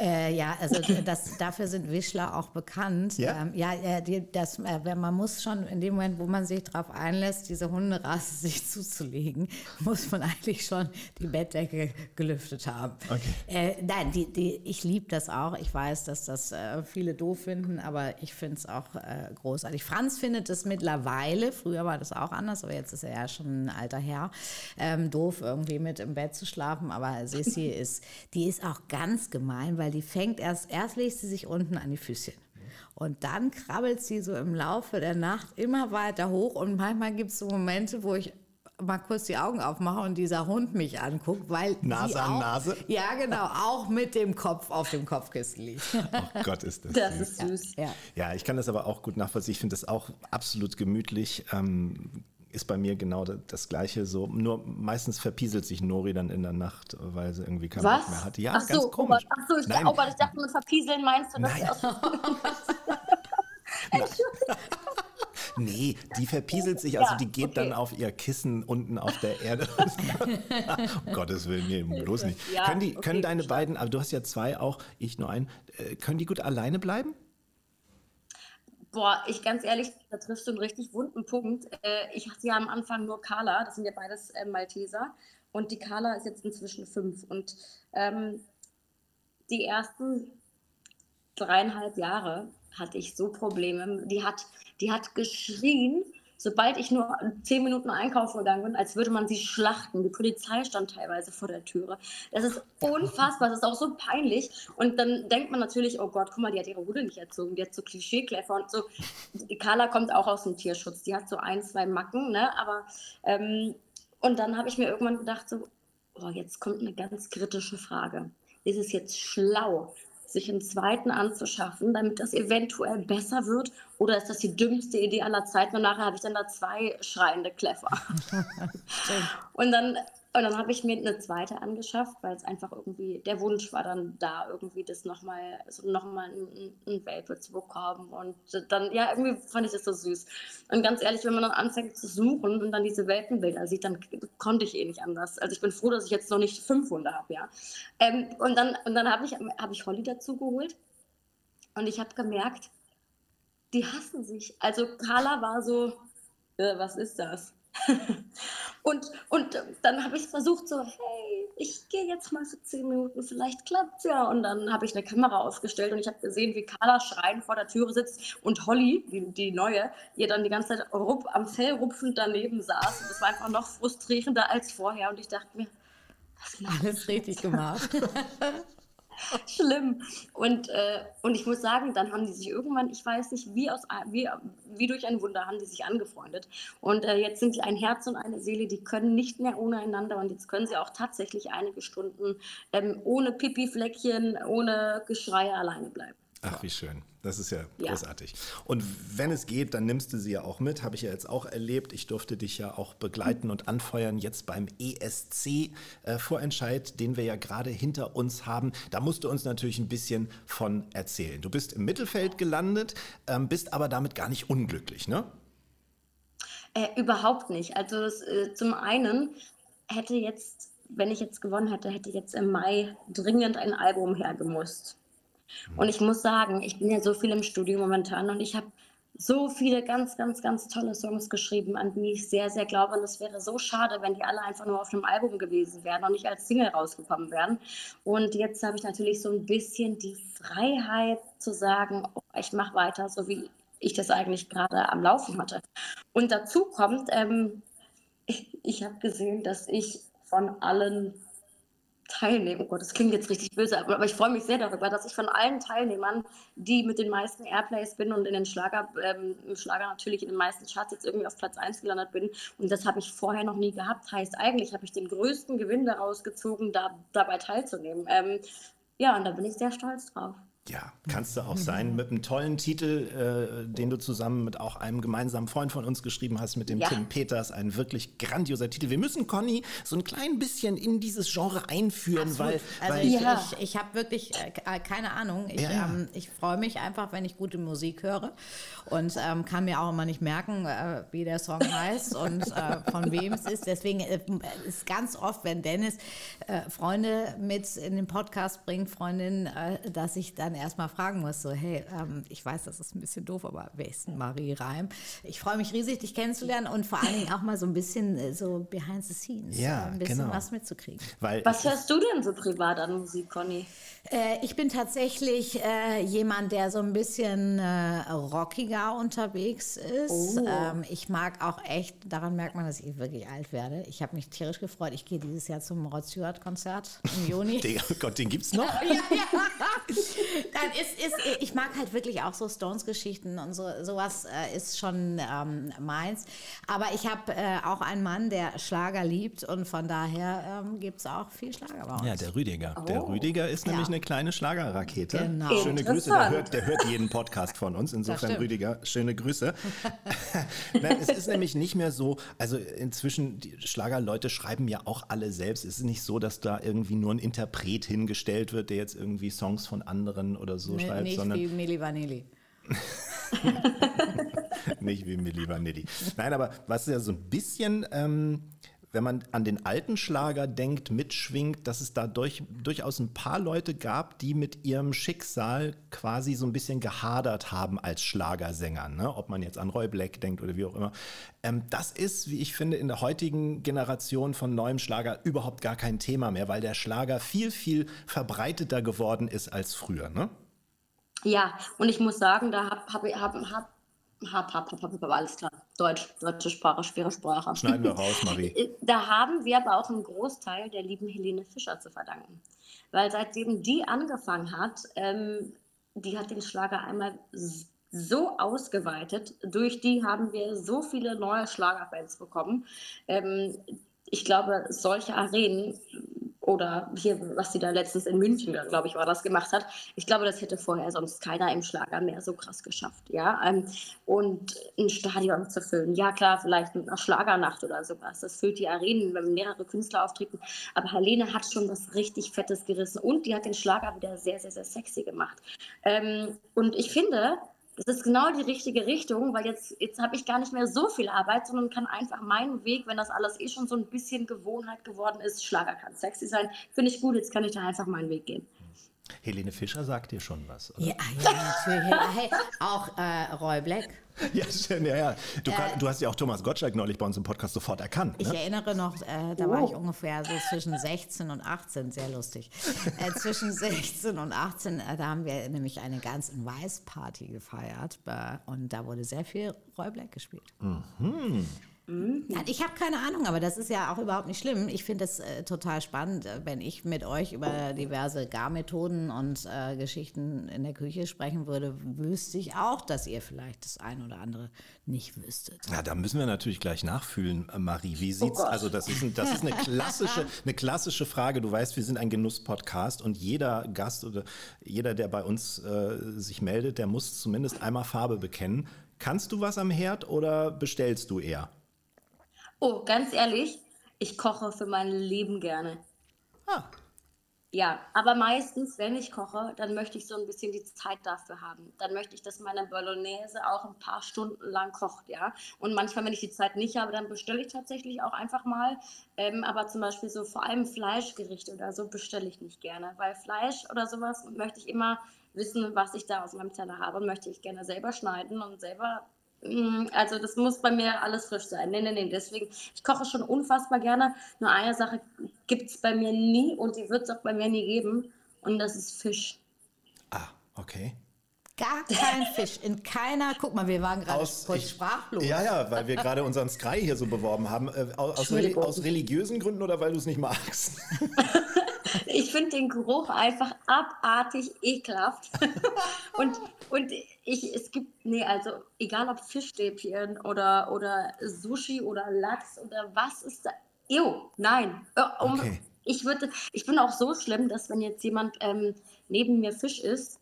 Speaker 3: Äh, ja, also das, dafür sind Wischler auch bekannt.
Speaker 2: Ja?
Speaker 3: Ähm, ja, äh, die, das, äh, man muss schon in dem Moment, wo man sich darauf einlässt, diese Hunderasse sich zuzulegen, muss man eigentlich schon die Bettdecke gelüftet haben.
Speaker 2: Okay.
Speaker 3: Äh, nein, die, die, ich liebe das auch. Ich weiß, dass das äh, viele doof finden, aber ich finde es auch äh, großartig. Franz findet es mittlerweile, früher war das auch anders, aber jetzt ist er ja schon ein alter Herr, ähm, doof irgendwie mit im Bett zu schlafen. Aber Sissi ist, die ist auch ganz gemein, weil die fängt erst, erst legt sie sich unten an die Füßchen. Und dann krabbelt sie so im Laufe der Nacht immer weiter hoch. Und manchmal gibt es so Momente, wo ich mal kurz die Augen aufmache und dieser Hund mich anguckt, weil
Speaker 2: Nase
Speaker 3: sie
Speaker 2: an
Speaker 3: auch,
Speaker 2: Nase?
Speaker 3: Ja, genau, auch mit dem Kopf auf dem Kopfkissen liegt.
Speaker 2: Oh Gott, ist das,
Speaker 5: Das
Speaker 2: süß.
Speaker 5: ist süß.
Speaker 3: Ja.
Speaker 2: Ja, ich kann das aber auch gut nachvollziehen. Ich finde das auch absolut gemütlich. Ähm, ist bei mir genau da- das Gleiche so. Nur meistens verpieselt sich Nori dann in der Nacht, weil sie irgendwie keinen? Bock mehr hatte. Ja,
Speaker 5: ach
Speaker 2: ganz
Speaker 5: so,
Speaker 2: komisch.
Speaker 5: Ach so, ich,
Speaker 2: Nein.
Speaker 5: oh Gott, ich dachte, mit verpieseln meinst du, dass
Speaker 2: Nein. Nee, die verpieselt sich, also
Speaker 5: Ja,
Speaker 2: die geht
Speaker 5: okay.
Speaker 2: dann auf ihr Kissen unten auf der Erde. um Gottes Willen, nee, bloß nicht.
Speaker 5: Ja,
Speaker 2: können die,
Speaker 5: okay,
Speaker 2: können deine
Speaker 5: verstanden.
Speaker 2: beiden, aber du hast ja zwei auch, ich nur einen, äh, können die gut alleine bleiben?
Speaker 5: Boah, ich ganz ehrlich, da triffst du einen richtig wunden Punkt. Äh, ich hatte ja am Anfang nur Carla, das sind ja beides äh, Malteser. Und die Carla ist jetzt inzwischen fünf. Und ähm, die ersten dreieinhalb Jahre hatte ich so Probleme. Die hat, die hat geschrien, sobald ich nur zehn Minuten einkaufen gegangen bin, als würde man sie schlachten. Die Polizei stand teilweise vor der Türe. Das ist unfassbar, das ist auch so peinlich. Und dann denkt man natürlich, oh Gott, guck mal, die hat ihre Hunde nicht erzogen, die hat so Klischeekläffer und so. Die Carla kommt auch aus dem Tierschutz, die hat so ein, zwei Macken, ne? Aber ähm, und dann habe ich mir irgendwann gedacht, so, oh, jetzt kommt eine ganz kritische Frage. Ist es jetzt schlau, sich einen zweiten anzuschaffen, damit das eventuell besser wird? Oder ist das die dümmste Idee aller Zeiten? Und nachher habe ich dann da zwei schreiende Kläffer. und dann, und dann habe ich mir eine zweite angeschafft, weil es einfach irgendwie, der Wunsch war dann da, irgendwie das nochmal, so nochmal ein, ein Welpe zu bekommen. Und dann, ja, irgendwie fand ich das so süß. Und ganz ehrlich, wenn man dann anfängt zu suchen und dann diese Welpenbilder sieht, dann konnte ich eh nicht anders. Also ich bin froh, dass ich jetzt noch nicht fünf Hunde habe, ja. Ähm, und dann, und dann habe ich, hab ich Holly dazu geholt. Und ich habe gemerkt, die hassen sich. Also Carla war so, äh, was ist das? und, und dann habe ich versucht so, hey, ich gehe jetzt mal für zehn Minuten, vielleicht klappt's ja. Und dann habe ich eine Kamera aufgestellt und ich habe gesehen, wie Carla schreiend vor der Türe sitzt und Holly, die, die neue, ihr dann die ganze Zeit rup, am Fell rupfend daneben saß. Und das war einfach noch frustrierender als vorher. Und ich dachte mir, was
Speaker 3: Alles richtig gemacht.
Speaker 5: schlimm. Und, äh, und ich muss sagen, dann haben die sich irgendwann, ich weiß nicht, wie, aus, wie, wie durch ein Wunder, haben die sich angefreundet. Und äh, jetzt sind die ein Herz und eine Seele, die können nicht mehr ohne einander. Und jetzt können sie auch tatsächlich einige Stunden ähm, ohne Pipi-Fleckchen, ohne Geschrei alleine bleiben.
Speaker 2: Ach, wie schön. Das ist ja,
Speaker 5: Ja.
Speaker 2: großartig. Und wenn es geht, dann nimmst du sie ja auch mit. Habe ich ja jetzt auch erlebt. Ich durfte dich ja auch begleiten und anfeuern jetzt beim ESC-Vorentscheid, den wir ja gerade hinter uns haben. Da musst du uns natürlich ein bisschen von erzählen. Du bist im Mittelfeld gelandet, ähm, bist aber damit gar nicht unglücklich, ne?
Speaker 5: Äh, überhaupt nicht. Also es, äh, zum einen hätte jetzt, wenn ich jetzt gewonnen hätte, hätte jetzt im Mai dringend ein Album hergemusst. Und ich muss sagen, ich bin ja so viel im Studio momentan und ich habe so viele ganz, ganz, ganz tolle Songs geschrieben, an die ich sehr, sehr glaube. Und es wäre so schade, wenn die alle einfach nur auf einem Album gewesen wären und nicht als Single rausgekommen wären. Und jetzt habe ich natürlich so ein bisschen die Freiheit zu sagen, oh, ich mache weiter, so wie ich das eigentlich gerade am Laufen hatte. Und dazu kommt, ähm, ich, ich habe gesehen, dass ich von allen Teilnehmern, oh Gott, das klingt jetzt richtig böse, aber, aber ich freue mich sehr darüber, dass ich von allen Teilnehmern, die mit den meisten Airplays bin und in den Schlager, ähm, im Schlager natürlich in den meisten Charts jetzt irgendwie auf Platz 1 gelandet bin. Und das habe ich vorher noch nie gehabt. Heißt, eigentlich habe ich den größten Gewinn daraus gezogen, da, dabei teilzunehmen. Ähm, ja, und da bin ich sehr stolz drauf.
Speaker 2: Ja, kannst du auch sein mit einem tollen Titel, äh, den du zusammen mit auch einem gemeinsamen Freund von uns geschrieben hast, mit dem
Speaker 5: Ja.
Speaker 2: Tim Peters. Ein wirklich grandioser Titel. Wir müssen Conny so ein klein bisschen in dieses Genre einführen, weil,
Speaker 3: Also
Speaker 2: weil
Speaker 3: ich,
Speaker 5: Ja.
Speaker 3: ich, ich habe wirklich äh, ke- keine Ahnung. Ich,
Speaker 2: Ja, ja.
Speaker 3: ähm, ich freue mich einfach, wenn ich gute Musik höre und ähm, kann mir auch immer nicht merken, äh, wie der Song heißt und äh, von wem es ist. Deswegen äh, ist ganz oft, wenn Dennis äh, Freunde mit in den Podcast bringt, Freundinnen, äh, dass ich dann erstmal fragen muss, so hey, ähm, ich weiß, das ist ein bisschen doof, aber wer ist denn Marie Reim? Ich freue mich riesig, dich kennenzulernen und vor allen Dingen auch mal so ein bisschen äh, so behind the scenes,
Speaker 2: Ja,
Speaker 3: äh, ein bisschen
Speaker 2: genau.
Speaker 3: was mitzukriegen.
Speaker 2: weil
Speaker 5: Was hörst du denn so privat an Musik, Conny?
Speaker 3: Äh, ich bin tatsächlich äh, jemand, der so ein bisschen äh, rockiger unterwegs ist.
Speaker 5: Oh.
Speaker 3: Ähm, ich mag auch echt, daran merkt man, dass ich wirklich alt werde. Ich habe mich tierisch gefreut. Ich gehe dieses Jahr zum Rod Stewart Konzert im Juni.
Speaker 2: den, oh Gott, den gibt's noch?
Speaker 3: ja, ja. Dann ist, ist, ich mag halt wirklich auch so Stones-Geschichten und so, sowas äh, ist schon ähm, meins. Aber ich habe äh, auch einen Mann, der Schlager liebt und von daher ähm, gibt es auch viel Schlager bei uns.
Speaker 2: Ja, der Rüdiger. Der Rüdiger ist nämlich
Speaker 3: Ja.
Speaker 2: eine kleine Schlagerrakete.
Speaker 3: Genau.
Speaker 2: Schöne Grüße, der hört, der hört jeden Podcast von uns. Insofern. Rüdiger, schöne Grüße. Nein, es ist nämlich nicht mehr so, also inzwischen, die Schlagerleute schreiben ja auch alle selbst. Es ist nicht so, dass da irgendwie nur ein Interpret hingestellt wird, der jetzt irgendwie Songs von anderen oder so
Speaker 3: N-
Speaker 2: schreibt,
Speaker 3: Nicht
Speaker 2: sondern
Speaker 3: wie Milli Vanilli.
Speaker 2: nicht wie Milli Vanilli. Nein, aber was ja so ein bisschen, ähm, wenn man an den alten Schlager denkt, mitschwingt, dass es da durch, durchaus ein paar Leute gab, die mit ihrem Schicksal quasi so ein bisschen gehadert haben als Schlagersänger. Ne? Ob man jetzt an Roy Black denkt oder wie auch immer. Ähm, das ist, wie ich finde, in der heutigen Generation von neuem Schlager überhaupt gar kein Thema mehr, weil der Schlager viel, viel verbreiteter geworden ist als früher. Ne?
Speaker 5: Ja, und ich muss sagen, da hab, hab, hab, hab, hab, hab, hab, hab, alles klar. Deutsch, deutsche Sprache, schwere Sprache.
Speaker 2: Schneiden wir raus, Marie.
Speaker 5: Da haben wir aber auch einen Großteil der lieben Helene Fischer zu verdanken. Weil seitdem die angefangen hat, ähm, die hat den Schlager einmal so ausgeweitet. Durch die haben wir so viele neue Schlagerfans bekommen. Ähm, ich glaube, solche Arenen oder hier, was sie da letztens in München, glaube ich, war das gemacht hat, ich glaube, das hätte vorher sonst keiner im Schlager mehr so krass geschafft, ja. Ähm, und ein Stadion zu füllen, ja klar, vielleicht mit einer Schlagernacht oder sowas, das füllt die Arenen, wenn mehrere Künstler auftreten, aber Helene hat schon was richtig Fettes gerissen und die hat den Schlager wieder sehr, sehr, sehr sexy gemacht. Ähm, und ich finde, das ist genau die richtige Richtung, weil jetzt, jetzt habe ich gar nicht mehr so viel Arbeit, sondern kann einfach meinen Weg, wenn das alles eh schon so ein bisschen Gewohnheit geworden ist, Schlager kann sexy sein, finde ich gut, jetzt kann ich da einfach meinen Weg gehen.
Speaker 2: Helene Fischer sagt dir schon was. Oder?
Speaker 3: Ja, ja, hey, auch äh, Roy Black.
Speaker 2: Ja, schön, ja, ja. Du, kann, du hast ja auch Thomas Gottschalk neulich bei uns im Podcast sofort erkannt.
Speaker 3: Ich
Speaker 2: Ne?
Speaker 3: erinnere noch, äh, da war ich ungefähr so zwischen 16 und 18, sehr lustig. Äh, zwischen 16 und 18, äh, da haben wir nämlich eine ganz in Weiß-Party gefeiert äh, und da wurde sehr viel Roy Black gespielt. Nein, ich habe keine Ahnung, aber das ist ja auch überhaupt nicht schlimm. Ich finde es äh, total spannend, äh, wenn ich mit euch über diverse Garmethoden und äh, Geschichten in der Küche sprechen würde, wüsste ich auch, dass ihr vielleicht das ein oder andere nicht wüsstet.
Speaker 2: Ja, da müssen wir natürlich gleich nachfühlen, äh, Marie. Wie sieht's?
Speaker 5: Gott.
Speaker 2: also das ist, ein, das ist eine klassische, eine klassische Frage. Du weißt, wir sind ein Genuss-Podcast und jeder Gast oder jeder, der bei uns äh, sich meldet, der muss zumindest einmal Farbe bekennen. Kannst du was am Herd oder bestellst du eher?
Speaker 5: Oh, ganz ehrlich, ich koche für mein Leben gerne.
Speaker 2: Ah,
Speaker 5: Ja, aber meistens, wenn ich koche, dann möchte ich so ein bisschen die Zeit dafür haben. Dann möchte ich, dass meine Bolognese auch ein paar Stunden lang kocht, ja. Und manchmal, wenn ich die Zeit nicht habe, dann bestelle ich tatsächlich auch einfach mal. Ähm, aber zum Beispiel so vor allem Fleischgerichte oder so bestelle ich nicht gerne, weil Fleisch oder sowas möchte ich immer wissen, was ich da aus meinem Teller habe und möchte ich gerne selber schneiden und selber Also das muss bei mir alles frisch sein. Nee, nee, nee. Deswegen, ich koche schon unfassbar gerne. Nur eine Sache gibt es bei mir nie und die wird es auch bei mir nie geben. Und das ist Fisch.
Speaker 2: ah, okay.
Speaker 3: Gar kein Fisch, in keiner, guck mal, wir waren gerade
Speaker 2: Aus-
Speaker 3: voll
Speaker 2: ich-
Speaker 3: sprachlos.
Speaker 2: Ja, ja, weil wir gerade unseren Sky hier so beworben haben. Äh, aus, aus religiösen Gründen oder weil du es nicht magst?
Speaker 5: Ich finde den Geruch einfach abartig ekelhaft. und, und ich, es gibt, nee, also egal ob Fischstäbchen oder, oder Sushi oder Lachs oder was ist da. Ew, nein. Äh, Um,
Speaker 2: Okay.
Speaker 5: Ich würde, ich bin auch so schlimm, dass wenn jetzt jemand ähm, neben mir Fisch isst,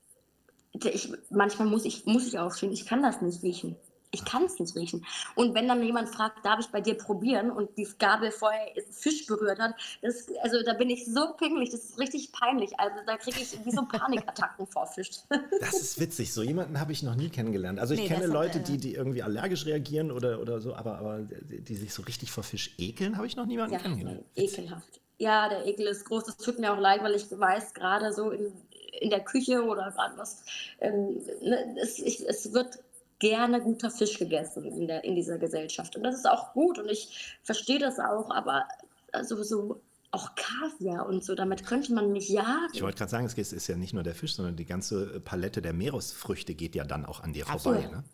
Speaker 5: ich, manchmal muss ich, muss ich aufstehen, ich kann das nicht riechen. Ich kann es nicht riechen. Und wenn dann jemand fragt, darf ich bei dir probieren und die Gabel vorher Fisch berührt hat, das, also da bin ich so pingelig, das ist richtig peinlich. Also da kriege ich wie so Panikattacken vor Fisch.
Speaker 2: Das ist witzig. So jemanden habe ich noch nie kennengelernt. Also ich
Speaker 3: Nee,
Speaker 2: kenne Leute, die, die irgendwie allergisch reagieren oder, oder so, aber, aber die die sich so richtig vor Fisch ekeln, habe ich noch niemanden
Speaker 5: Ja,
Speaker 2: kennengelernt.
Speaker 5: ekelhaft. Ja, der Ekel ist groß. Das tut mir auch leid, weil ich weiß, gerade so in, in der Küche oder gerade was, ähm, ne, es, ich, es wird gerne guter Fisch gegessen in, der, in dieser Gesellschaft. Und das ist auch gut und ich verstehe das auch, aber also so auch Kaviar und so, damit könnte man mich jagen.
Speaker 2: Ich wollte gerade sagen, es ist ja nicht nur der Fisch, sondern die ganze Palette der Meeresfrüchte geht ja dann auch an dir vorbei.
Speaker 3: Absolut.
Speaker 2: Ne?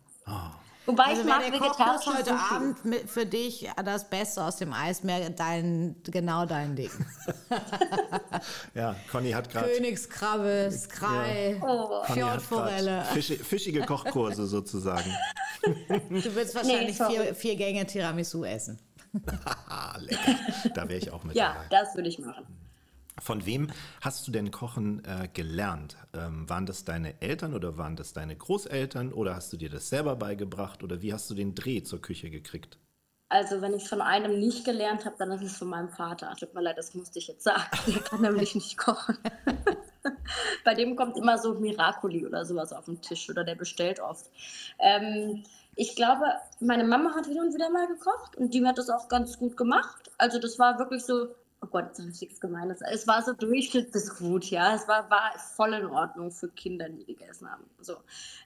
Speaker 5: Wobei
Speaker 3: Also
Speaker 5: ich mag
Speaker 3: der Kochkurs
Speaker 5: vegetarische
Speaker 3: heute
Speaker 5: Sushi.
Speaker 3: Abend mit, für dich das Beste aus dem Eismeer, dein, genau dein Ding.
Speaker 2: Ja, Conny hat gerade
Speaker 3: Königskrabbe, Skrei,
Speaker 5: Oh.
Speaker 2: Hat grad
Speaker 3: Fjordforelle.
Speaker 2: Fischi, fischige Kochkurse sozusagen.
Speaker 3: Du willst wahrscheinlich
Speaker 5: sorry.
Speaker 3: vier, vier Gänge Tiramisu essen.
Speaker 2: Lecker. Da wäre ich auch mit
Speaker 5: Ja,
Speaker 2: dabei.
Speaker 5: das würde ich machen.
Speaker 2: Von wem hast du denn Kochen äh, gelernt? Ähm, waren das deine Eltern oder waren das deine Großeltern oder hast du dir das selber beigebracht oder wie hast du den Dreh zur Küche gekriegt?
Speaker 5: Also wenn ich von einem nicht gelernt habe, dann ist es von meinem Vater. Tut mir leid, das musste ich jetzt sagen. Der kann nämlich nicht kochen. Bei dem kommt immer so Miracoli oder sowas auf den Tisch oder der bestellt oft. Ähm, ich glaube, meine Mama hat hin und wieder mal gekocht und die hat das auch ganz gut gemacht. Also das war wirklich so, oh Gott, jetzt habe ich nichts Gemeines. Es war so Durchschnitt bis gut, ja. Es war, war voll in Ordnung für Kinder, die gegessen haben. So.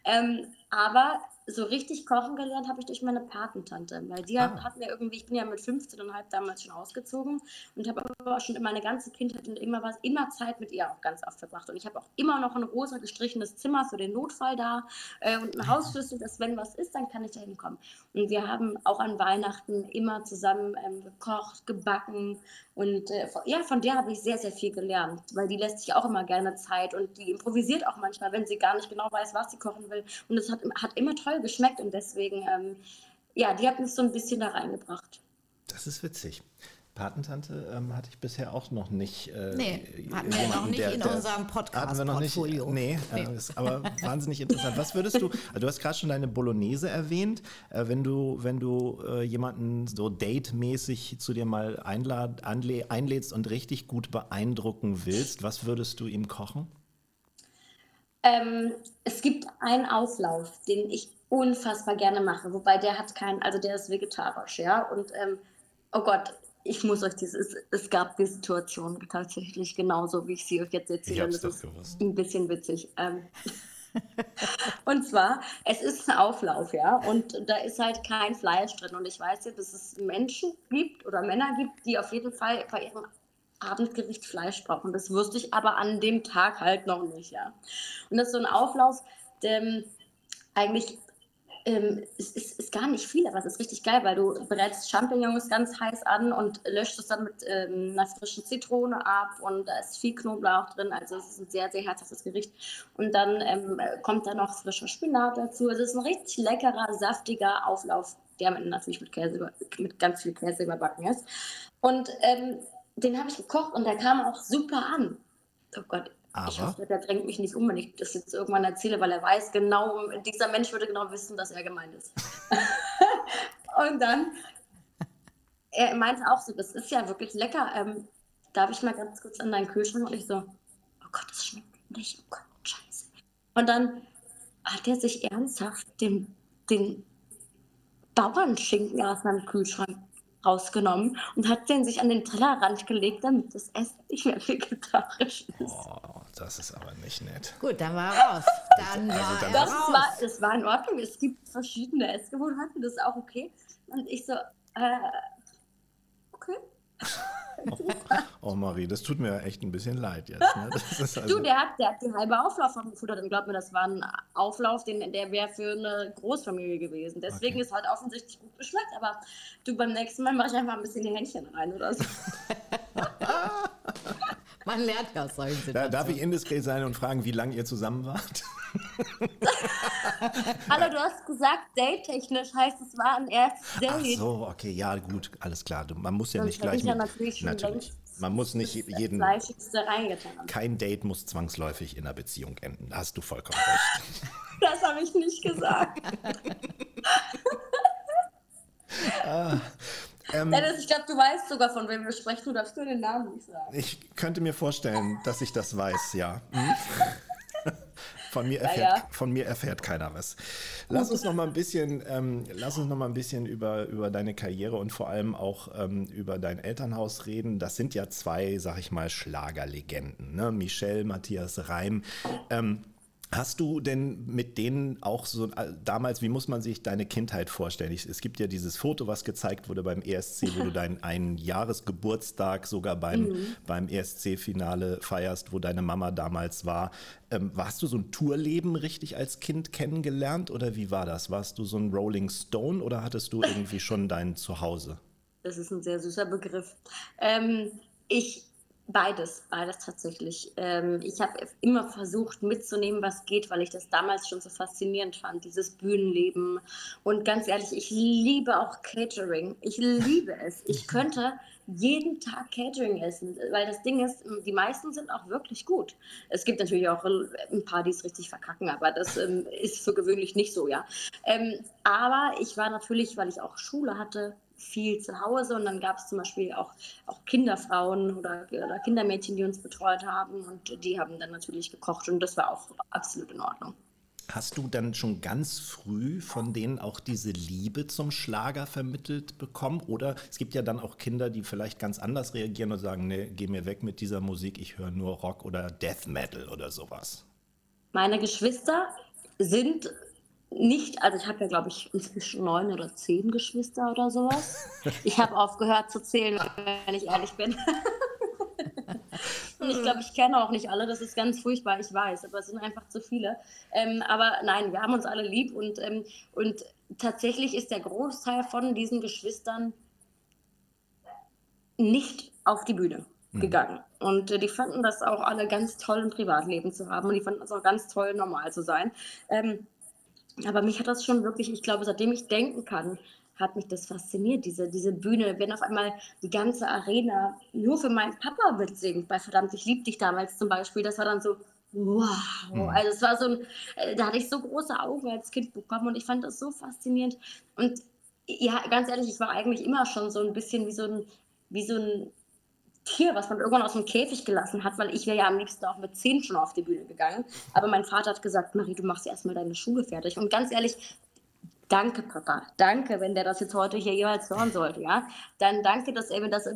Speaker 5: Ähm, aber so richtig kochen gelernt habe ich durch meine Patentante, weil die
Speaker 2: Ah.
Speaker 5: hat mir irgendwie, ich bin ja mit 15,5 damals schon ausgezogen und habe aber auch schon meine ganze Kindheit und immer was, immer Zeit mit ihr auch ganz oft verbracht. Und ich habe auch immer noch ein rosa gestrichenes Zimmer für den Notfall da äh, und einen Hausschlüssel, dass wenn was ist, dann kann ich da hinkommen. Und wir haben auch an Weihnachten immer zusammen ähm, gekocht, gebacken und äh, von, ja, von der habe ich sehr, sehr viel gelernt, weil die lässt sich auch immer gerne Zeit und die improvisiert auch manchmal, wenn sie gar nicht genau weiß, was sie kochen will. Und es hat, hat immer toll geschmeckt und deswegen, ähm, ja, die hat mich so ein bisschen da reingebracht.
Speaker 2: Das ist witzig. Patentante ähm, hatte ich bisher auch noch nicht. Äh,
Speaker 3: Nee, hatten wir noch nicht
Speaker 2: der-
Speaker 3: in
Speaker 2: der-
Speaker 3: unserem
Speaker 2: Hatten wir noch nicht.
Speaker 3: Podcast-Portfolio.
Speaker 2: Nee,
Speaker 3: Nee.
Speaker 2: Äh, ist aber wahnsinnig interessant. Was würdest du, also du hast gerade schon deine Bolognese erwähnt, äh, wenn du, wenn du äh, jemanden so datemäßig zu dir mal einlad, einlädst und richtig gut beeindrucken willst, was würdest du ihm kochen?
Speaker 5: Ähm, es gibt einen Auflauf, den ich unfassbar gerne mache, wobei der hat keinen, also der ist vegetarisch, ja. Und ähm, oh Gott, ich muss euch dieses, es, es gab die Situation tatsächlich genauso, wie ich sie euch jetzt erzähle.
Speaker 2: hab's
Speaker 5: Das
Speaker 2: doch
Speaker 5: ist
Speaker 2: gewusst.
Speaker 5: ein bisschen witzig. Ähm, und zwar, es ist ein Auflauf, ja, und da ist halt kein Fleisch drin. Und ich weiß ja, dass es Menschen gibt oder Männer gibt, die auf jeden Fall bei ihrem Abendgericht Fleisch brauchen. Das wusste ich aber an dem Tag halt noch nicht, ja. Und das ist so ein Auflauf, der eigentlich ähm, es ist, ist gar nicht viel, aber es ist richtig geil, weil du brätst Champignons ganz heiß an und löscht es dann mit ähm, einer frischen Zitrone ab und da ist viel Knoblauch drin, also es ist ein sehr, sehr herzhaftes Gericht. Und dann ähm, kommt da noch frischer Spinat dazu. Also es ist ein richtig leckerer, saftiger Auflauf, der natürlich mit, Käse, mit ganz viel Käse überbacken ist. Und ähm, den habe ich gekocht und der kam auch super an. Oh Gott, ich
Speaker 2: Aber?
Speaker 5: hoffe, der drängt mich nicht um, wenn ich das jetzt irgendwann erzähle, weil er weiß genau, dieser Mensch würde genau wissen, dass er gemeint ist. und dann, er meinte auch so, das ist ja wirklich lecker. Ähm, darf ich mal ganz kurz an deinen Kühlschrank? Und ich so, oh Gott, das schmeckt nicht. Oh Gott, scheiße. Und dann hat er sich ernsthaft den, den Bauernschinken aus meinem Kühlschrank rausgenommen und hat den sich an den Tellerrand gelegt, damit das Essen nicht mehr vegetarisch ist.
Speaker 2: Oh, das ist aber nicht nett.
Speaker 3: Gut, dann war er raus. Dann
Speaker 2: Also
Speaker 3: war
Speaker 2: dann-
Speaker 3: er
Speaker 5: Das
Speaker 3: raus.
Speaker 5: war, das war in Ordnung. Es gibt verschiedene Essgewohnheiten, das ist auch okay. Und ich so, äh, okay.
Speaker 2: Oh Marie, das tut mir echt ein bisschen leid jetzt. Ne? Das ist
Speaker 5: Du,
Speaker 2: also,
Speaker 5: der hat, der hat die halbe Auflauf von gefuttert und glaub mir, das war ein Auflauf, den, der wäre für eine Großfamilie gewesen. Deswegen
Speaker 2: Okay.
Speaker 5: ist halt offensichtlich gut geschmeckt, aber du, beim nächsten Mal mache ich einfach ein bisschen die Händchen rein oder so.
Speaker 3: Man lernt ja aus solchen
Speaker 2: da,
Speaker 3: Situationen.
Speaker 2: darf ich indiskret sein und fragen, wie lange ihr zusammen wart?
Speaker 5: Hallo, du hast gesagt, date-technisch heißt es war ein erstes
Speaker 2: Ach
Speaker 5: Date.
Speaker 2: so, okay, ja gut, alles klar. Du, man muss ja
Speaker 5: Sonst
Speaker 2: nicht gleich
Speaker 5: ich ja natürlich schon
Speaker 2: natürlich. Man muss nicht jeden. Kein Date muss zwangsläufig in einer Beziehung enden. Da hast du vollkommen recht.
Speaker 5: Das habe ich nicht gesagt.
Speaker 2: Ähm,
Speaker 5: Dennis, ich glaube, du weißt sogar, von wem wir sprechen. Du darfst nur den Namen nicht sagen.
Speaker 2: ich könnte mir vorstellen, dass ich das weiß, ja. Hm? Von mir, erfährt,
Speaker 5: ja.
Speaker 2: von mir erfährt keiner was. Lass uns noch mal ein bisschen, ähm, lass uns noch mal ein bisschen über, über deine Karriere und vor allem auch ähm, über dein Elternhaus reden. Das sind ja zwei, sag ich mal, Schlagerlegenden, ne? Michelle, Matthias Reim. Ähm, Hast du denn mit denen auch so äh, damals, wie muss man sich deine Kindheit vorstellen? Ich, es gibt ja dieses Foto, was gezeigt wurde beim ESC, wo du deinen einen Jahresgeburtstag sogar beim,
Speaker 5: Mhm.
Speaker 2: beim ESC-Finale feierst, wo deine Mama damals war. Ähm, warst du so ein Tourleben richtig als Kind kennengelernt oder wie war das? Warst du so ein Rolling Stone oder hattest du irgendwie schon dein Zuhause?
Speaker 5: Das ist ein sehr süßer Begriff. Ähm, ich, beides, beides tatsächlich. Ähm, ich habe immer versucht mitzunehmen, was geht, weil ich das damals schon so faszinierend fand, dieses Bühnenleben. Und ganz ehrlich, ich liebe auch Catering. Ich liebe es. Ich könnte jeden Tag Catering essen, weil das Ding ist, die meisten sind auch wirklich gut. Es gibt natürlich auch ein paar, die es richtig verkacken, aber das ähm, ist für gewöhnlich nicht so, ja. Ähm, aber ich war natürlich, weil ich auch Schule hatte, viel zu Hause und dann gab es zum Beispiel auch, auch Kinderfrauen oder, oder Kindermädchen, die uns betreut haben und die haben dann natürlich gekocht und das war auch absolut in Ordnung.
Speaker 2: Hast du dann schon ganz früh von denen auch diese Liebe zum Schlager vermittelt bekommen? Oder es gibt ja dann auch Kinder, die vielleicht ganz anders reagieren und sagen, nee, geh mir weg mit dieser Musik, ich höre nur Rock oder Death Metal oder sowas.
Speaker 5: Meine Geschwister sind nicht, also ich habe ja, glaube ich, inzwischen neun oder zehn Geschwister oder sowas. Ich habe aufgehört zu zählen, wenn ich ehrlich bin. Und ich glaube, ich kenne auch nicht alle, das ist ganz furchtbar, ich weiß, aber es sind einfach zu viele. Ähm, aber nein, wir haben uns alle lieb und, ähm, und tatsächlich ist der Großteil von diesen Geschwistern nicht auf die Bühne gegangen. Und äh, die fanden das auch alle ganz toll, ein Privatleben zu haben und die fanden das auch ganz toll, normal zu sein. Ähm, aber mich hat das schon wirklich, ich glaube, seitdem ich denken kann, hat mich das fasziniert, diese, diese Bühne, wenn auf einmal die ganze Arena nur für meinen Papa mitsingt, bei Verdammt, ich lieb dich damals zum Beispiel, das war dann so, wow, also es war so ein, äh, da hatte ich so große Augen als Kind bekommen und ich fand das so faszinierend. Und ja, ganz ehrlich, ich war eigentlich immer schon so ein bisschen wie so ein, wie so ein Tier, was man irgendwann aus dem Käfig gelassen hat, weil ich wäre ja am liebsten auch mit zehn schon auf die Bühne gegangen. Aber mein Vater hat gesagt, Marie, du machst erstmal deine Schule fertig. Und ganz ehrlich, danke, Papa. Danke, wenn der das jetzt heute hier jeweils hören sollte, ja. Dann danke, dass er mir das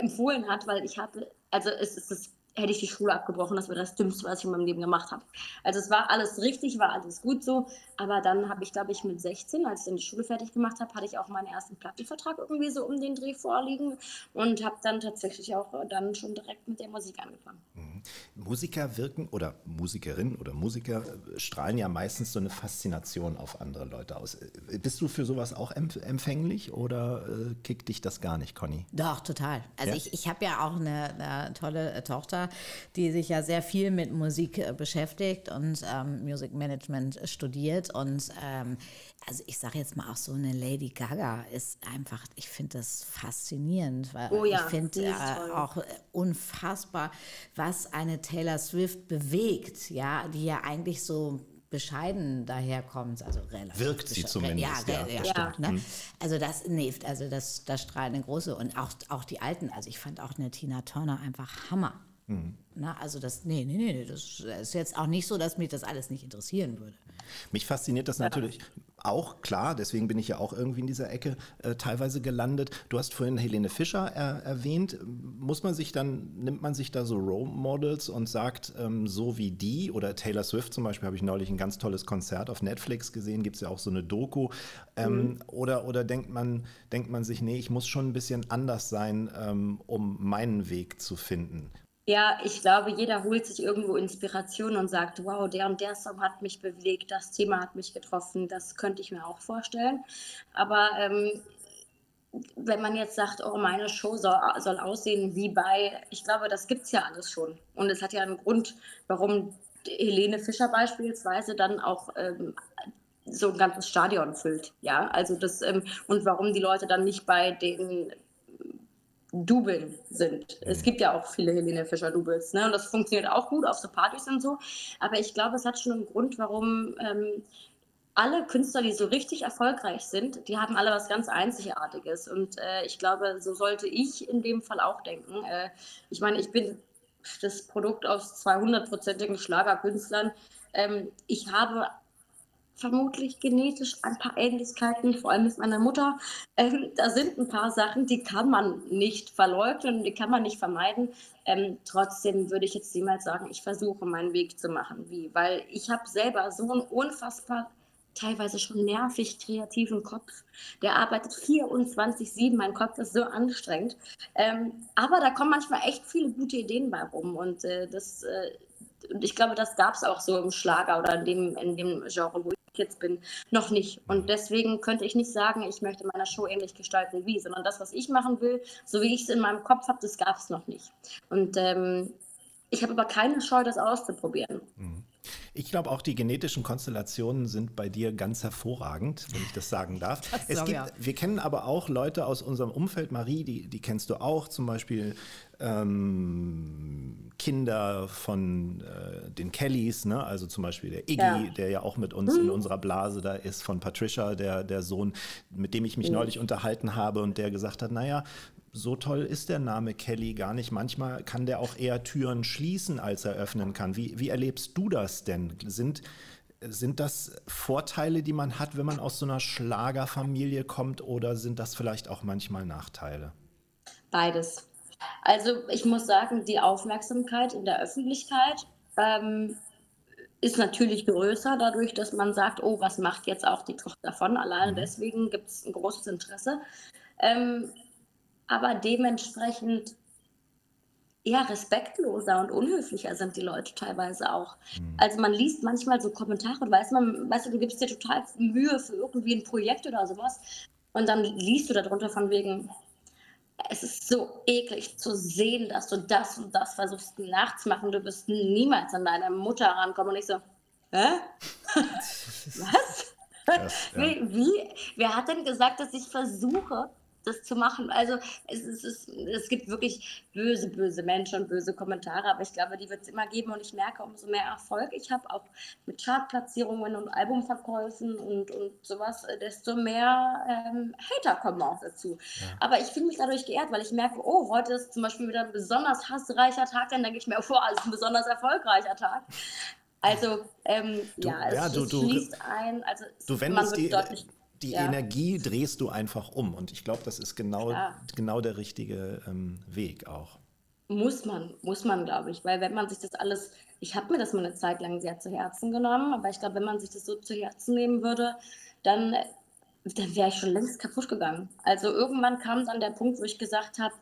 Speaker 5: empfohlen hat, weil ich habe, also es ist das hätte ich die Schule abgebrochen, das wäre das Dümmste, was ich in meinem Leben gemacht habe. Also es war alles richtig, war alles gut so, aber dann habe ich, glaube ich, mit 16, als ich dann die Schule fertig gemacht habe, hatte ich auch meinen ersten Plattenvertrag irgendwie so um den Dreh vorliegen und habe dann tatsächlich auch dann schon direkt mit der Musik angefangen.
Speaker 2: Musiker wirken oder Musikerinnen oder Musiker äh, strahlen ja meistens so eine Faszination auf andere Leute aus. Äh, Bist du für sowas auch empf empfänglich oder äh, kickt dich das gar nicht, Conny?
Speaker 3: Doch, total. Also
Speaker 2: Ja?
Speaker 3: ich, ich habe ja auch eine, eine tolle äh, Tochter, die sich ja sehr viel mit Musik äh, beschäftigt und ähm, Music Management studiert. Und ähm, also ich sage jetzt mal auch so eine Lady Gaga ist einfach, ich finde das faszinierend, weil
Speaker 5: Oh ja,
Speaker 3: ich finde äh, auch äh, unfassbar, was eine Taylor Swift bewegt, ja, die ja eigentlich so bescheiden daherkommt, also relativ.
Speaker 2: Wirkt sie zumindest,
Speaker 3: Ja,
Speaker 2: ja.
Speaker 3: ja,
Speaker 5: Ja.
Speaker 3: stimmt. Ne? Also das, nee, also das, das strahlt eine große und auch, auch die alten, also ich fand auch eine Tina Turner einfach Hammer. Na, also das, nee, nee, nee, das ist jetzt auch nicht so, dass mich das alles nicht interessieren würde.
Speaker 2: Mich fasziniert das natürlich auch, klar, deswegen bin ich ja auch irgendwie in dieser Ecke äh, teilweise gelandet. Du hast vorhin Helene Fischer äh, erwähnt. Muss man sich dann, nimmt man sich da so Role Models und sagt, ähm, so wie die oder Taylor Swift zum Beispiel, habe ich neulich ein ganz tolles Konzert auf Netflix gesehen, gibt es ja auch so eine Doku. Ähm, Oder, oder denkt, man, denkt man sich, nee, ich muss schon ein bisschen anders sein, ähm, um meinen Weg zu finden.
Speaker 5: Ja, ich glaube, jeder holt sich irgendwo Inspiration und sagt, wow, der und der Song hat mich bewegt, das Thema hat mich getroffen, das könnte ich mir auch vorstellen. Aber ähm, wenn man jetzt sagt, oh, meine Show soll, soll aussehen wie bei, ich glaube, das gibt es ja alles schon. Und es hat ja einen Grund, warum Helene Fischer beispielsweise dann auch ähm, so ein ganzes Stadion füllt. Ja, also das, ähm, und warum die Leute dann nicht bei den Dubeln sind. Es gibt ja auch viele Helene Fischer-Doubles, ne? Und das funktioniert auch gut auf so Partys und so. Aber ich glaube, es hat schon einen Grund, warum ähm, alle Künstler, die so richtig erfolgreich sind, die haben alle was ganz Einzigartiges. Und äh, ich glaube, so sollte ich in dem Fall auch denken. Äh, ich meine, ich bin das Produkt aus 200-prozentigen Schlagerkünstlern. Ähm, ich habe vermutlich genetisch ein paar Ähnlichkeiten, vor allem mit meiner Mutter. Ähm, da sind ein paar Sachen, die kann man nicht verleugnen, die kann man nicht vermeiden. Ähm, trotzdem würde ich jetzt niemals sagen, ich versuche meinen Weg zu machen. Wie? Weil ich habe selber so einen unfassbar teilweise schon nervig kreativen Kopf. Der arbeitet 24-7, mein Kopf ist so anstrengend. Ähm, aber da kommen manchmal echt viele gute Ideen bei rum. Und äh, das, äh, und ich glaube, das gab es auch so im Schlager oder in dem, in dem Genre, wo jetzt bin, noch nicht. Und deswegen könnte ich nicht sagen, ich möchte meiner Show ähnlich gestalten wie, sondern das, was ich machen will, so wie ich es in meinem Kopf habe, das gab es noch nicht. Und ähm, ich habe aber keine Scheu, das auszuprobieren.
Speaker 2: Mhm. Ich glaube auch die genetischen Konstellationen sind bei dir ganz hervorragend, wenn ich das sagen darf. Das es gibt, ja. Wir kennen aber auch Leute aus unserem Umfeld, Marie, die, die kennst du auch, zum Beispiel ähm, Kinder von äh, den Kellys, ne? also zum Beispiel der Iggy, ja. der ja auch mit uns mhm. in unserer Blase da ist, von Patricia, der, der Sohn, mit dem ich mich mhm. neulich unterhalten habe und der gesagt hat, naja, so toll ist der Name Kelly gar nicht. Manchmal kann der auch eher Türen schließen, als er öffnen kann. Wie, wie erlebst du das denn? Sind, sind das Vorteile, die man hat, wenn man aus so einer Schlagerfamilie kommt, oder sind das vielleicht auch manchmal Nachteile?
Speaker 5: Beides. Also ich muss sagen, die Aufmerksamkeit in der Öffentlichkeit ähm, ist natürlich größer, dadurch, dass man sagt, oh, was macht jetzt auch die Tochter davon? Alleine mhm. deswegen gibt es ein großes Interesse. Ähm, aber dementsprechend eher respektloser und unhöflicher sind die Leute teilweise auch. Mhm. Also man liest manchmal so Kommentare und weiß man, weißt du, du gibst dir total Mühe für irgendwie ein Projekt oder sowas und dann liest du darunter von wegen, es ist so eklig zu sehen, dass du das und das versuchst nachzumachen. Du wirst niemals an deine Mutter rankommen. Und ich so, hä? Was? Krass, ja. wie, wie? Wer hat denn gesagt, dass ich versuche, das zu machen. Also es, es, es, es gibt wirklich böse, böse Menschen und böse Kommentare, aber ich glaube, die wird es immer geben und ich merke, umso mehr Erfolg ich habe, auch mit Chartplatzierungen und Albumverkäufen und, und sowas, äh, desto mehr ähm, Hater kommen auch dazu. Ja. Aber ich fühle mich dadurch geehrt, weil ich merke, oh, heute ist zum Beispiel wieder ein besonders hassreicher Tag, dann denke ich mir, oh, es ist ein besonders erfolgreicher Tag. Also, ähm, du, ja, es, ja, du, es schließt du, ein. Also,
Speaker 2: du wendest die, deutlich die ja. Energie drehst du einfach um. Und ich glaube, das ist genau, genau der richtige ähm, Weg auch.
Speaker 5: Muss man, muss man, glaube ich. Weil wenn man sich das alles, ich habe mir das mal eine Zeit lang sehr zu Herzen genommen, aber ich glaube, wenn man sich das so zu Herzen nehmen würde, dann, dann wäre ich schon längst kaputt gegangen. Also irgendwann kam dann der Punkt, wo ich gesagt habe,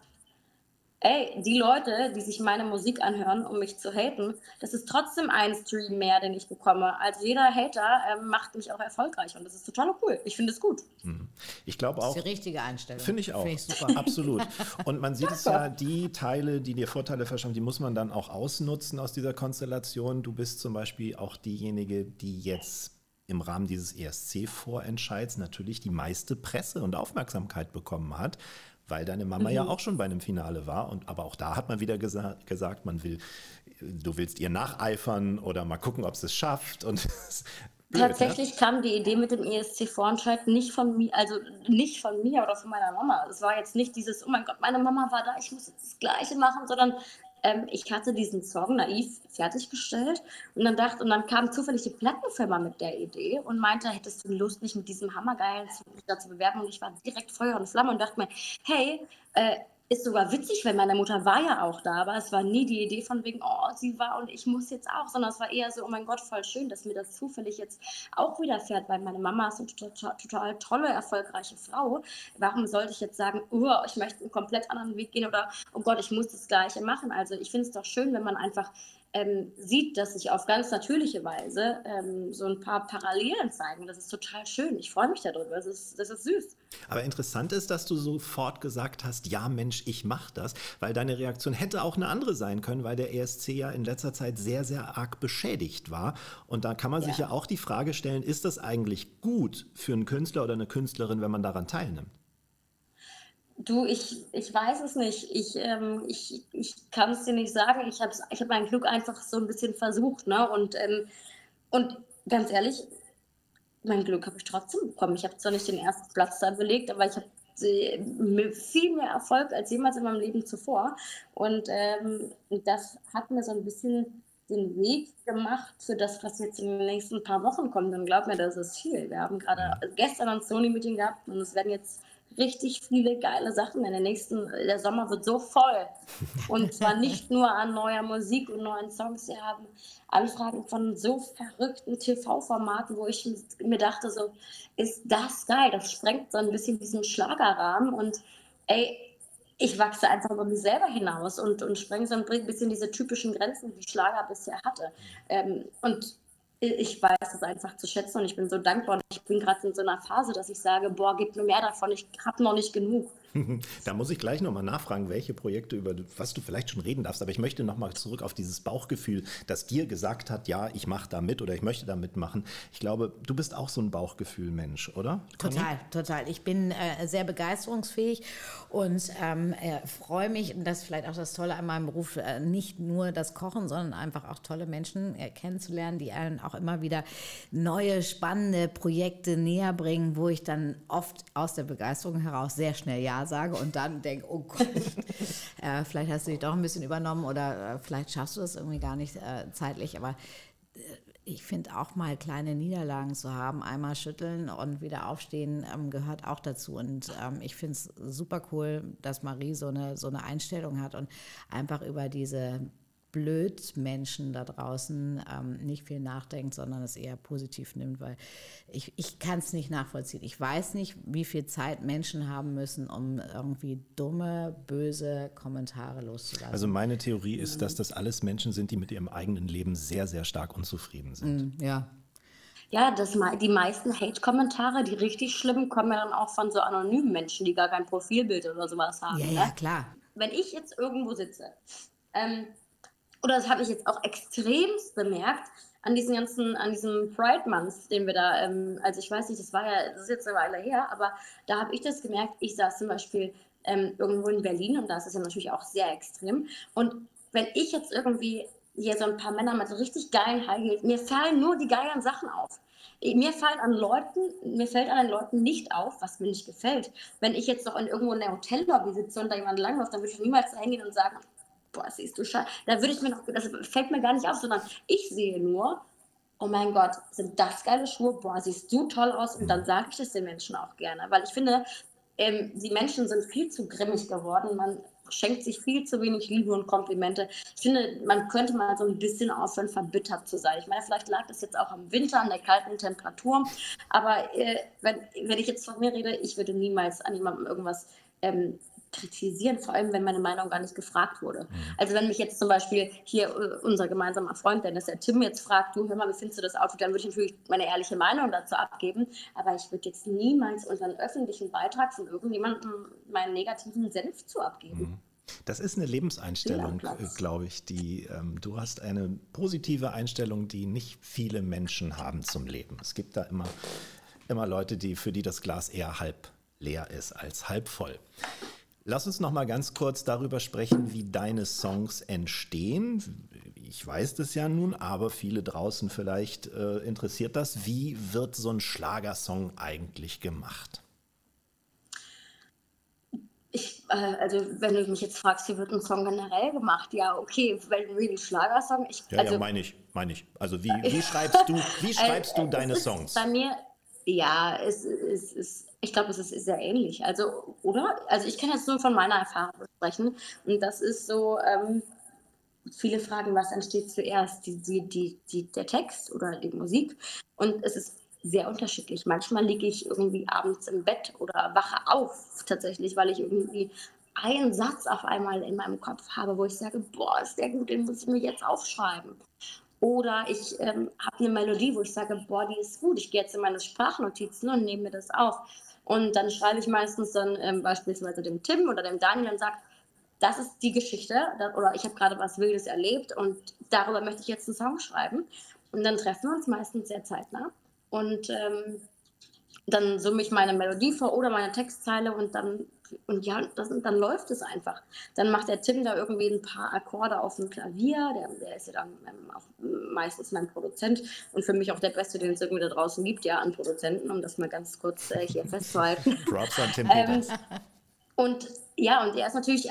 Speaker 5: ey, die Leute, die sich meine Musik anhören, um mich zu haten, das ist trotzdem ein Stream mehr, den ich bekomme. Also jeder Hater äh, macht mich auch erfolgreich und das ist total cool. Ich finde es gut.
Speaker 2: Mhm. Ich glaube auch. Das
Speaker 3: ist die richtige Einstellung.
Speaker 2: Finde ich auch. Find ich super. Absolut. Und man sieht es ja, die Teile, die dir Vorteile verschaffen, die muss man dann auch ausnutzen aus dieser Konstellation. Du bist zum Beispiel auch diejenige, die jetzt im Rahmen dieses ESC-Vorentscheids natürlich die meiste Presse und Aufmerksamkeit bekommen hat weil deine Mama mhm. ja auch schon bei einem Finale war. Und, aber auch da hat man wieder gesa gesagt, man will, du willst ihr nacheifern oder mal gucken, ob sie es schafft. Und
Speaker 5: Blöd, Tatsächlich ne? kam die Idee mit dem ESC-Vorentscheid nicht von mir, also nicht von mir oder von meiner Mama. Es war jetzt nicht dieses, oh mein Gott, meine Mama war da, ich muss jetzt das Gleiche machen, sondern ähm, ich hatte diesen Song naiv fertiggestellt und dann dachte, und dann kam zufällig die Plattenfirma mit der Idee und meinte, hättest du Lust, mich mit diesem hammergeilen zu bewerben? Und ich war direkt Feuer und Flamme und dachte mir, hey, äh, ist sogar witzig, weil meine Mutter war ja auch da, aber es war nie die Idee von wegen, oh, sie war und ich muss jetzt auch, sondern es war eher so, oh mein Gott, voll schön, dass mir das zufällig jetzt auch widerfährt, weil meine Mama ist eine total, total tolle, erfolgreiche Frau. Warum sollte ich jetzt sagen, oh, ich möchte einen komplett anderen Weg gehen oder, oh Gott, ich muss das Gleiche machen? Also ich finde es doch schön, wenn man einfach ähm, sieht, dass sich auf ganz natürliche Weise ähm, so ein paar Parallelen zeigen. Das ist total schön. Ich freue mich darüber. Das ist, das ist süß.
Speaker 2: Aber interessant ist, dass du sofort gesagt hast, ja Mensch, ich mache das, weil deine Reaktion hätte auch eine andere sein können, weil der ESC ja in letzter Zeit sehr, sehr arg beschädigt war. Und da kann man ja. sich ja auch die Frage stellen, ist das eigentlich gut für einen Künstler oder eine Künstlerin, wenn man daran teilnimmt?
Speaker 5: Du, ich, ich weiß es nicht. Ich, ähm, ich, ich kann es dir nicht sagen. Ich habe ich hab mein Glück einfach so ein bisschen versucht. Ne? Und, ähm, und ganz ehrlich, mein Glück habe ich trotzdem bekommen. Ich habe zwar nicht den ersten Platz da belegt, aber ich habe viel mehr Erfolg als jemals in meinem Leben zuvor. Und ähm, das hat mir so ein bisschen den Weg gemacht für das, was jetzt in den nächsten paar Wochen kommt. Und glaub mir, das ist viel. Wir haben gerade gestern ein Sony-Meeting gehabt und es werden jetzt richtig viele geile Sachen in den nächsten, der Sommer wird so voll. Und zwar nicht nur an neuer Musik und neuen Songs. Wir haben Anfragen von so verrückten TV-Formaten, wo ich mir dachte, so, ist das geil? Das sprengt so ein bisschen diesen Schlagerrahmen und ey, ich wachse einfach über mich selber hinaus und, und spreng so ein bisschen diese typischen Grenzen, die Schlager bisher hatte. Ähm, und ich weiß es einfach zu schätzen und ich bin so dankbar. Und ich bin gerade in so einer Phase, dass ich sage, boah, gib mir mehr davon, ich habe noch nicht genug.
Speaker 2: Da muss ich gleich nochmal nachfragen, welche Projekte, über was du vielleicht schon reden darfst. Aber ich möchte nochmal zurück auf dieses Bauchgefühl, das dir gesagt hat, ja, ich mache da mit oder ich möchte da mitmachen. Ich glaube, du bist auch so ein Bauchgefühlmensch, oder?
Speaker 3: Total, total. Ich bin äh, sehr begeisterungsfähig und ähm, äh, freue mich, und das ist vielleicht auch das Tolle an meinem Beruf, äh, nicht nur das Kochen, sondern einfach auch tolle Menschen äh, kennenzulernen, die einen auch immer wieder neue, spannende Projekte näher bringen, wo ich dann oft aus der Begeisterung heraus sehr schnell Ja sage und dann denke, oh Gott, äh, vielleicht hast du dich doch ein bisschen übernommen oder äh, vielleicht schaffst du das irgendwie gar nicht äh, zeitlich, aber äh, ich finde auch mal kleine Niederlagen zu haben, einmal schütteln und wieder aufstehen, ähm, gehört auch dazu. Und ähm, ich finde es super cool, dass Marie so eine, so eine Einstellung hat und einfach über diese Blödmenschen da draußen ähm, nicht viel nachdenkt, sondern es eher positiv nimmt, weil ich, ich kann es nicht nachvollziehen. Ich weiß nicht, wie viel Zeit Menschen haben müssen, um irgendwie dumme, böse Kommentare loszulassen.
Speaker 2: Also meine Theorie ist, dass das alles Menschen sind, die mit ihrem eigenen Leben sehr, sehr stark unzufrieden sind.
Speaker 3: Mm, ja.
Speaker 5: Ja, das, die meisten Hate-Kommentare, die richtig schlimmen, kommen ja dann auch von so anonymen Menschen, die gar kein Profilbild oder sowas haben.
Speaker 3: Ja,
Speaker 5: ne?
Speaker 3: ja, klar.
Speaker 5: Wenn ich jetzt irgendwo sitze ähm, oder das habe ich jetzt auch extremst bemerkt an diesen ganzen, an diesem Pride Month, den wir da, ähm, also ich weiß nicht, das war ja, das ist jetzt eine Weile her, aber da habe ich das gemerkt. Ich saß zum Beispiel ähm, irgendwo in Berlin und da ist es ja natürlich auch sehr extrem. Und wenn ich jetzt irgendwie hier so ein paar Männer mit so richtig geilen High Heels, mir fallen nur die geilen Sachen auf. Mir fallen an Leuten, mir fällt an den Leuten nicht auf, was mir nicht gefällt. Wenn ich jetzt noch in irgendwo in der Hotellobby sitze und da jemand langläuft, dann würde ich niemals hingehen und sagen, boah, siehst du scheiße. Da würde ich mir noch, das fällt mir gar nicht auf, sondern ich sehe nur, oh mein Gott, sind das geile Schuhe, boah, siehst du toll aus und dann sage ich das den Menschen auch gerne, weil ich finde, ähm, die Menschen sind viel zu grimmig geworden, man schenkt sich viel zu wenig Liebe und Komplimente. Ich finde, man könnte mal so ein bisschen aufhören, verbittert zu sein. Ich meine, vielleicht lag das jetzt auch im Winter an der kalten Temperatur, aber äh, wenn, wenn ich jetzt von mir rede, ich würde niemals an jemandem irgendwas ähm, kritisieren, vor allem wenn meine Meinung gar nicht gefragt wurde. Mhm. Also wenn mich jetzt zum Beispiel hier äh, unser gemeinsamer Freund Dennis, der Tim jetzt fragt, du hör mal, wie findest du das Outfit, dann würde ich natürlich meine ehrliche Meinung dazu abgeben, aber ich würde jetzt niemals unseren öffentlichen Beitrag von irgendjemandem meinen negativen Senf zu abgeben.
Speaker 2: Mhm. Das ist eine Lebenseinstellung, glaube ich, die ähm, du hast eine positive Einstellung, die nicht viele Menschen haben zum Leben. Es gibt da immer, immer Leute, die für die das Glas eher halb leer ist als halb voll. Lass uns noch mal ganz kurz darüber sprechen, wie deine Songs entstehen. Ich weiß das ja nun, aber viele draußen vielleicht äh, interessiert das. Wie wird so ein Schlagersong eigentlich gemacht?
Speaker 5: Ich, äh, also wenn du mich jetzt fragst, wie wird ein Song generell gemacht? Ja, okay, wenn wie ein Schlagersong. Ich,
Speaker 2: ja,
Speaker 5: also,
Speaker 2: ja, meine ich, meine ich. Also wie, wie schreibst du, wie schreibst du deine Songs?
Speaker 5: Bei mir, ja, es, es, es ich glaube, es ist sehr ähnlich. Also, oder? Also, ich kann jetzt nur von meiner Erfahrung sprechen. Und das ist so, ähm, viele fragen, was entsteht zuerst, die, die, die, die, der Text oder die Musik. Und es ist sehr unterschiedlich. Manchmal liege ich irgendwie abends im Bett oder wache auf tatsächlich, weil ich irgendwie einen Satz auf einmal in meinem Kopf habe, wo ich sage, boah, ist der gut, den muss ich mir jetzt aufschreiben. Oder ich ähm, habe eine Melodie, wo ich sage, boah, die ist gut, ich gehe jetzt in meine Sprachnotizen und nehme mir das auf. Und dann schreibe ich meistens dann ähm, beispielsweise dem Tim oder dem Daniel und sage, das ist die Geschichte oder ich habe gerade was Wildes erlebt und darüber möchte ich jetzt einen Song schreiben. Und dann treffen wir uns meistens sehr zeitnah und ähm, dann summe ich meine Melodie vor oder meine Textzeile und dann Und ja, das, dann läuft es einfach. Dann macht der Tim da irgendwie ein paar Akkorde auf dem Klavier. Der, der ist ja dann ähm, auch meistens mein Produzent und für mich auch der Beste, den es irgendwie da draußen gibt, ja, an Produzenten, um das mal ganz kurz äh, hier festzuhalten.
Speaker 2: Props an Tim
Speaker 5: Ähm, und ja, und er ist natürlich,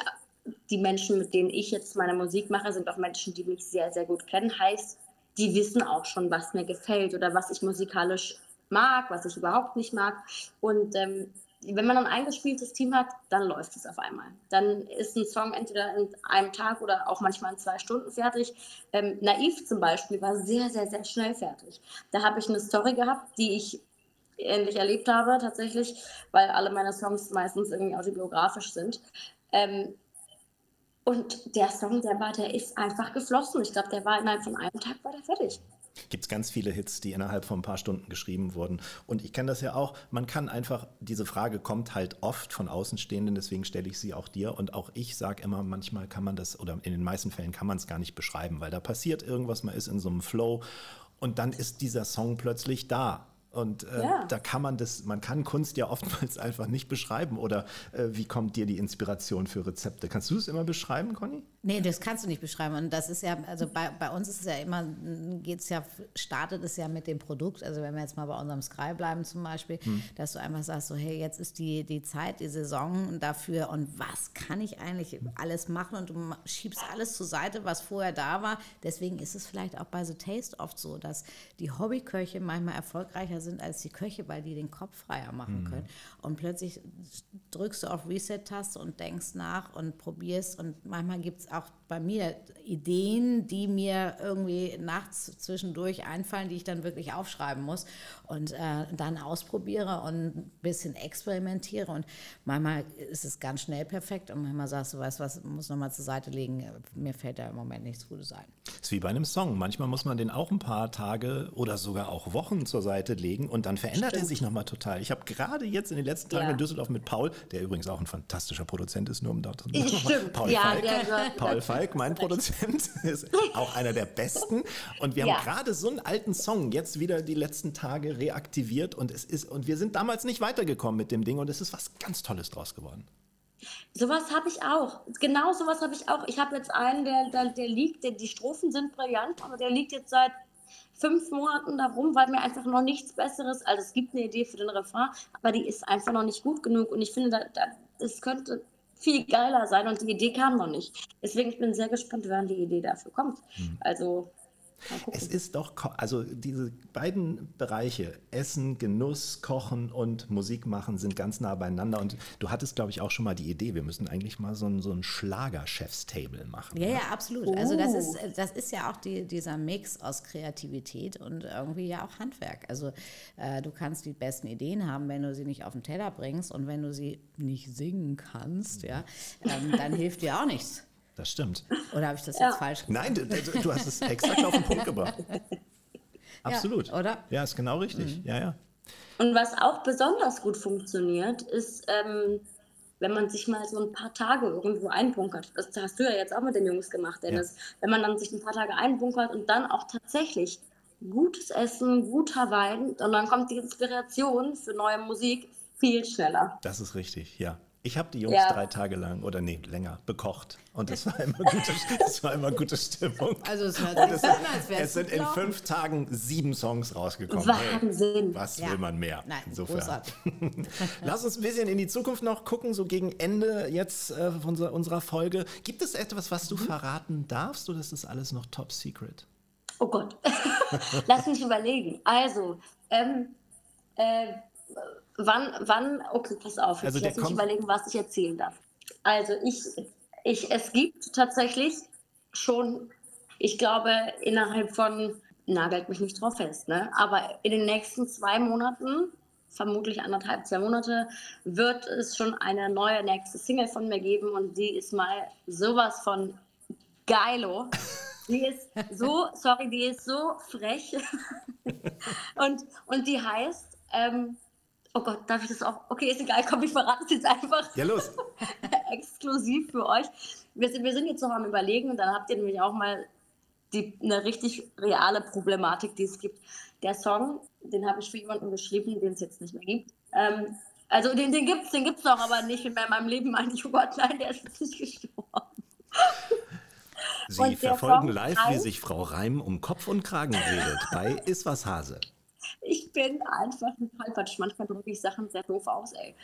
Speaker 5: die Menschen, mit denen ich jetzt meine Musik mache, sind auch Menschen, die mich sehr, sehr gut kennen. Heißt, die wissen auch schon, was mir gefällt oder was ich musikalisch mag, was ich überhaupt nicht mag. Und ähm, wenn man ein eingespieltes Team hat, dann läuft es auf einmal. Dann ist ein Song entweder in einem Tag oder auch manchmal in zwei Stunden fertig. Ähm, Naiv zum Beispiel war sehr, sehr, sehr schnell fertig. Da habe ich eine Story gehabt, die ich ähnlich erlebt habe tatsächlich, weil alle meine Songs meistens irgendwie autobiografisch sind. Ähm, und der Song, der war, der ist einfach geflossen. Ich glaube, der war innerhalb von einem Tag war der fertig.
Speaker 2: Gibt es ganz viele Hits, die innerhalb von ein paar Stunden geschrieben wurden. Und ich kenne das ja auch. Man kann einfach, diese Frage kommt halt oft von Außenstehenden, deswegen stelle ich sie auch dir. Und auch ich sage immer, manchmal kann man das, oder in den meisten Fällen kann man es gar nicht beschreiben, weil da passiert irgendwas, man ist in so einem Flow und dann ist dieser Song plötzlich da. Und äh,
Speaker 5: Ja.
Speaker 2: da kann man das, man kann Kunst ja oftmals einfach nicht beschreiben. Oder äh, wie kommt dir die Inspiration für Rezepte? Kannst du es immer beschreiben, Conny?
Speaker 3: Nee, das kannst du nicht beschreiben. Und das ist ja, also bei, bei uns ist es ja immer, geht es ja, startet es ja mit dem Produkt. Also wenn wir jetzt mal bei unserem Sky bleiben zum Beispiel, dass du einfach sagst, so hey, jetzt ist die, die Zeit, die Saison dafür und was kann ich eigentlich alles machen? Und du schiebst alles zur Seite, was vorher da war. Deswegen ist es vielleicht auch bei The Taste oft so, dass die Hobbyköche manchmal erfolgreicher sind als die Köche, weil die den Kopf freier machen können. Und plötzlich drückst du auf Reset-Taste und denkst nach und probierst. Und manchmal gibt es auch bei mir Ideen, die mir irgendwie nachts zwischendurch einfallen, die ich dann wirklich aufschreiben muss und äh, dann ausprobiere und ein bisschen experimentiere. Und manchmal ist es ganz schnell perfekt und manchmal sagst du, weißt du was, muss nochmal zur Seite legen. Mir fällt da im Moment nichts Gutes ein.
Speaker 2: ist wie bei einem Song. Manchmal muss man den auch ein paar Tage oder sogar auch Wochen zur Seite legen und dann verändert er sich nochmal total. Ich habe gerade jetzt in den letzten Tagen
Speaker 5: Ja.
Speaker 2: in Düsseldorf mit Paul, der übrigens auch ein fantastischer Produzent ist, nur um da drin.
Speaker 5: Stimmt.
Speaker 2: Paul
Speaker 5: Ja,
Speaker 2: Falk.
Speaker 5: der
Speaker 2: Paul Falk, mein Produzent, ist auch einer der besten. Und wir
Speaker 5: Ja.
Speaker 2: haben gerade so einen alten Song jetzt wieder die letzten Tage reaktiviert und es ist, und wir sind damals nicht weitergekommen mit dem Ding und es ist was ganz Tolles draus geworden.
Speaker 5: Sowas habe ich auch. Genau sowas habe ich auch. Ich habe jetzt einen, der, der, der liegt, der, die Strophen sind brillant, aber der liegt jetzt seit fünf Monaten da rum, weil mir einfach noch nichts Besseres, also es gibt eine Idee für den Refrain, aber die ist einfach noch nicht gut genug und ich finde, da, da, das könnte viel geiler sein und die Idee kam noch nicht. Deswegen ich bin sehr gespannt, wann die Idee dafür kommt. Also, mal gucken.
Speaker 2: Es ist doch, also diese beiden Bereiche, Essen, Genuss, Kochen und Musik machen, sind ganz nah beieinander. Und du hattest, glaube ich, auch schon mal die Idee, wir müssen eigentlich mal so ein, so ein Schlager-Chefstable machen.
Speaker 3: Ja, ja, absolut. Also das
Speaker 5: Oh.
Speaker 3: ist, das ist ja auch die, dieser Mix aus Kreativität und irgendwie ja auch Handwerk. Also äh, du kannst die besten Ideen haben, wenn du sie nicht auf den Teller bringst und wenn du sie nicht singen kannst, ja, ähm, dann hilft dir auch nichts.
Speaker 2: Das stimmt.
Speaker 3: Oder habe ich das
Speaker 5: Ja.
Speaker 3: jetzt falsch gesagt?
Speaker 2: Nein, du, du hast es exakt auf den Punkt gebracht. Absolut.
Speaker 3: oder?
Speaker 2: Ja, ist genau richtig. Ja, ja.
Speaker 5: Und was auch besonders gut funktioniert, ist, ähm, wenn man sich mal so ein paar Tage irgendwo einbunkert. Das hast du ja jetzt auch mit den Jungs gemacht, Dennis. Wenn man dann sich ein paar Tage einbunkert und dann auch tatsächlich gutes Essen, guter Wein, und dann kommt die Inspiration für neue Musik viel schneller.
Speaker 2: Das ist richtig, ja. Ich habe die Jungs
Speaker 5: Ja.
Speaker 2: drei Tage lang oder nee, länger bekocht. Und das war immer gute, das war immer gute Stimmung.
Speaker 3: Also es hört sich
Speaker 2: es
Speaker 3: an, als
Speaker 2: es sind in fünf Tagen sieben Songs rausgekommen.
Speaker 5: Wahnsinn.
Speaker 2: was
Speaker 3: Ja.
Speaker 2: will man mehr?
Speaker 3: Nein,
Speaker 2: Insofern.
Speaker 3: großartig.
Speaker 2: Lass uns ein bisschen in die Zukunft noch gucken, so gegen Ende jetzt äh, unserer, unserer Folge. Gibt es etwas, was du
Speaker 3: Mhm.
Speaker 2: verraten darfst oder ist das alles noch top secret?
Speaker 5: Oh Gott. Lass mich überlegen. Also, ähm, äh, wann, wann, okay, pass auf, jetzt
Speaker 2: Also
Speaker 5: lass mich überlegen, was ich erzählen darf. Also, ich, ich, es gibt tatsächlich schon, ich glaube, innerhalb von, nagelt mich nicht drauf fest, ne? aber in den nächsten zwei Monaten, vermutlich anderthalb, zwei Monate, wird es schon eine neue nächste Single von mir geben und die ist mal sowas von geilo. Die ist so, sorry, die ist so frech. und, und die heißt, ähm, oh Gott, darf ich das auch? Okay, ist egal, komm, ich verrate es jetzt einfach
Speaker 2: Ja, los.
Speaker 5: exklusiv für euch. Wir sind, wir sind jetzt noch am Überlegen und dann habt ihr nämlich auch mal die, eine richtig reale Problematik, die es gibt. Der Song, den habe ich für jemanden geschrieben, den es jetzt nicht mehr gibt. Ähm, Also den, den gibt's, den gibt's noch, aber nicht mehr in meinem Leben. Eigentlich, oh Gott, nein, der ist jetzt nicht gestorben.
Speaker 2: Sie verfolgen
Speaker 5: Song
Speaker 2: live, wie
Speaker 5: heißt-
Speaker 2: sich Frau Reim um Kopf und Kragen redet bei Iswas Hase.
Speaker 5: Ich bin einfach ein Tollpatsch. Manchmal drücke ich Sachen sehr doof aus, ey.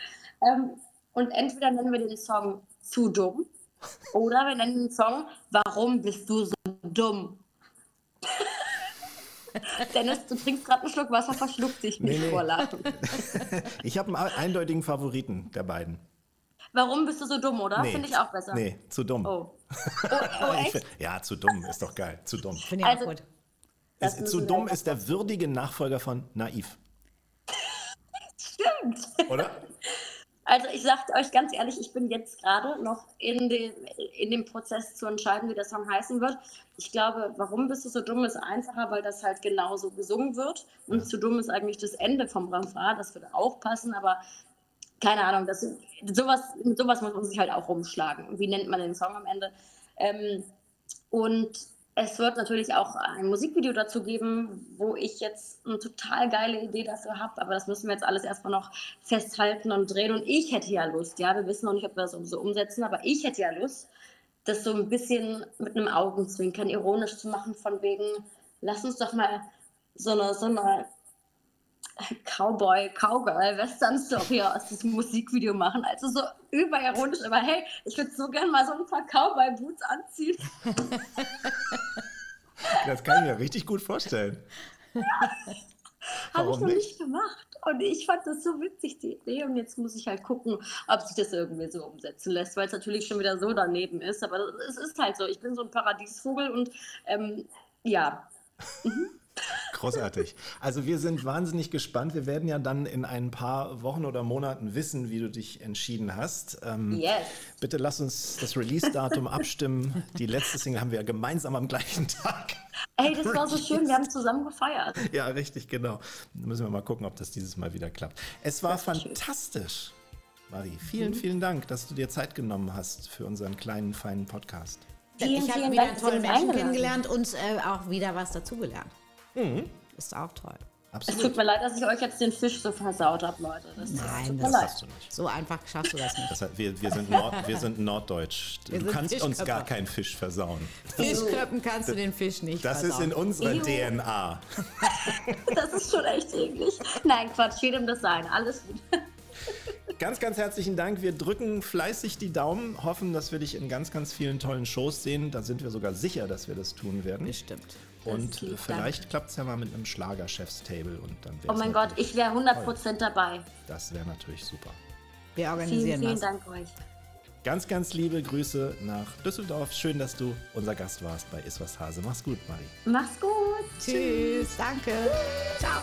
Speaker 5: Ähm, und entweder nennen wir den Song zu dumm oder wir nennen den Song Warum bist du so dumm? Dennis, du trinkst gerade einen Schluck Wasser, verschluckt dich nicht
Speaker 2: Nee, nee.
Speaker 5: vor Lachen.
Speaker 2: Ich habe einen eindeutigen Favoriten der beiden.
Speaker 5: Warum bist du so dumm, oder? Finde ich auch besser.
Speaker 2: Nee, zu dumm.
Speaker 5: Oh. Oh, oh
Speaker 2: Ich
Speaker 5: echt?
Speaker 2: find- ja, zu dumm ist doch geil. Zu dumm.
Speaker 3: Finde ich
Speaker 5: Also-
Speaker 3: auch gut.
Speaker 2: Ist, zu dumm ist der würdige Nachfolger von Naiv,
Speaker 5: Stimmt.
Speaker 2: oder?
Speaker 5: Also ich sage euch ganz ehrlich, ich bin jetzt gerade noch in dem, in dem Prozess zu entscheiden, wie der Song heißen wird. Ich glaube, warum bist du so dumm, ist einfacher, weil das halt genauso gesungen wird. Und zu dumm ist eigentlich das Ende vom Refrain, das würde auch passen, aber keine Ahnung, das, sowas, mit sowas muss man sich halt auch rumschlagen. Wie nennt man den Song am Ende? Ähm, und es wird natürlich auch ein Musikvideo dazu geben, wo ich jetzt eine total geile Idee dafür habe, aber das müssen wir jetzt alles erstmal noch festhalten und drehen. Und ich hätte ja Lust, ja, wir wissen noch nicht, ob wir das so umsetzen, aber ich hätte ja Lust, das so ein bisschen mit einem Augenzwinkern ironisch zu machen, von wegen, lass uns doch mal so eine, so eine Cowboy, Cowgirl, Western-Story aus diesem Musikvideo machen. Also so überironisch, aber hey, ich würde so gerne mal so ein paar Cowboy-Boots anziehen.
Speaker 2: Das kann ich mir richtig gut vorstellen.
Speaker 5: Habe ich noch
Speaker 2: nicht?
Speaker 5: nicht gemacht. Und ich fand das so witzig, die Idee. Und jetzt muss ich halt gucken, ob sich das irgendwie so umsetzen lässt, weil es natürlich schon wieder so daneben ist. Aber es ist halt so. Ich bin so ein Paradiesvogel und ähm, ja,
Speaker 2: Großartig. Also wir sind wahnsinnig gespannt. Wir werden ja dann in ein paar Wochen oder Monaten wissen, wie du dich entschieden hast. Ähm,
Speaker 5: yes.
Speaker 2: Bitte lass uns das Release-Datum abstimmen. Die letzte Single haben wir ja gemeinsam am gleichen Tag.
Speaker 5: Ey, das war so schön. Wir haben zusammen gefeiert.
Speaker 2: Ja, richtig, genau. Da müssen wir mal gucken, ob das dieses Mal wieder klappt. Es war
Speaker 5: war schön.
Speaker 2: fantastisch, Marie. Vielen, vielen Dank, dass du dir Zeit genommen hast für unseren kleinen, feinen Podcast.
Speaker 5: Vielen,
Speaker 3: ich habe wieder
Speaker 5: Dank,
Speaker 3: tolle Menschen kennengelernt und äh, auch wieder was dazugelernt. Ist auch toll.
Speaker 5: Es
Speaker 2: Absolut.
Speaker 5: tut mir leid, dass ich euch jetzt den Fisch so versaut habe, Leute. Das,
Speaker 3: Nein, das
Speaker 2: hast du nicht.
Speaker 3: So einfach schaffst du das nicht.
Speaker 2: Das heißt, wir, wir, sind Nord, wir sind norddeutsch.
Speaker 3: Wir
Speaker 2: du
Speaker 3: sind
Speaker 2: kannst uns gar keinen Fisch versauen.
Speaker 3: Fischköppen kannst du den Fisch nicht
Speaker 2: Das ist in
Speaker 3: versauen.
Speaker 2: unserer
Speaker 5: Ew.
Speaker 2: DNA.
Speaker 5: Das ist schon echt eklig. Nein, Quatsch, jedem das sein. Alles gut.
Speaker 2: Ganz, ganz herzlichen Dank. Wir drücken fleißig die Daumen, hoffen, dass wir dich in ganz, ganz vielen tollen Shows sehen. Da sind wir sogar sicher, dass wir das tun werden.
Speaker 3: Bestimmt.
Speaker 2: Und
Speaker 5: lieb,
Speaker 2: vielleicht klappt es ja mal mit einem Schlagerchefstable und dann
Speaker 5: Oh mein Gott, ich wäre 100% dabei.
Speaker 2: Das wäre natürlich super.
Speaker 3: Wir
Speaker 5: Vielen,
Speaker 3: organisieren
Speaker 5: vielen
Speaker 3: was.
Speaker 5: Dank euch.
Speaker 2: Ganz, ganz liebe Grüße nach Düsseldorf. Schön, dass du unser Gast warst bei Iswas Hase. Mach's gut, Marie.
Speaker 5: Mach's gut.
Speaker 3: Tschüss. Danke. Ciao.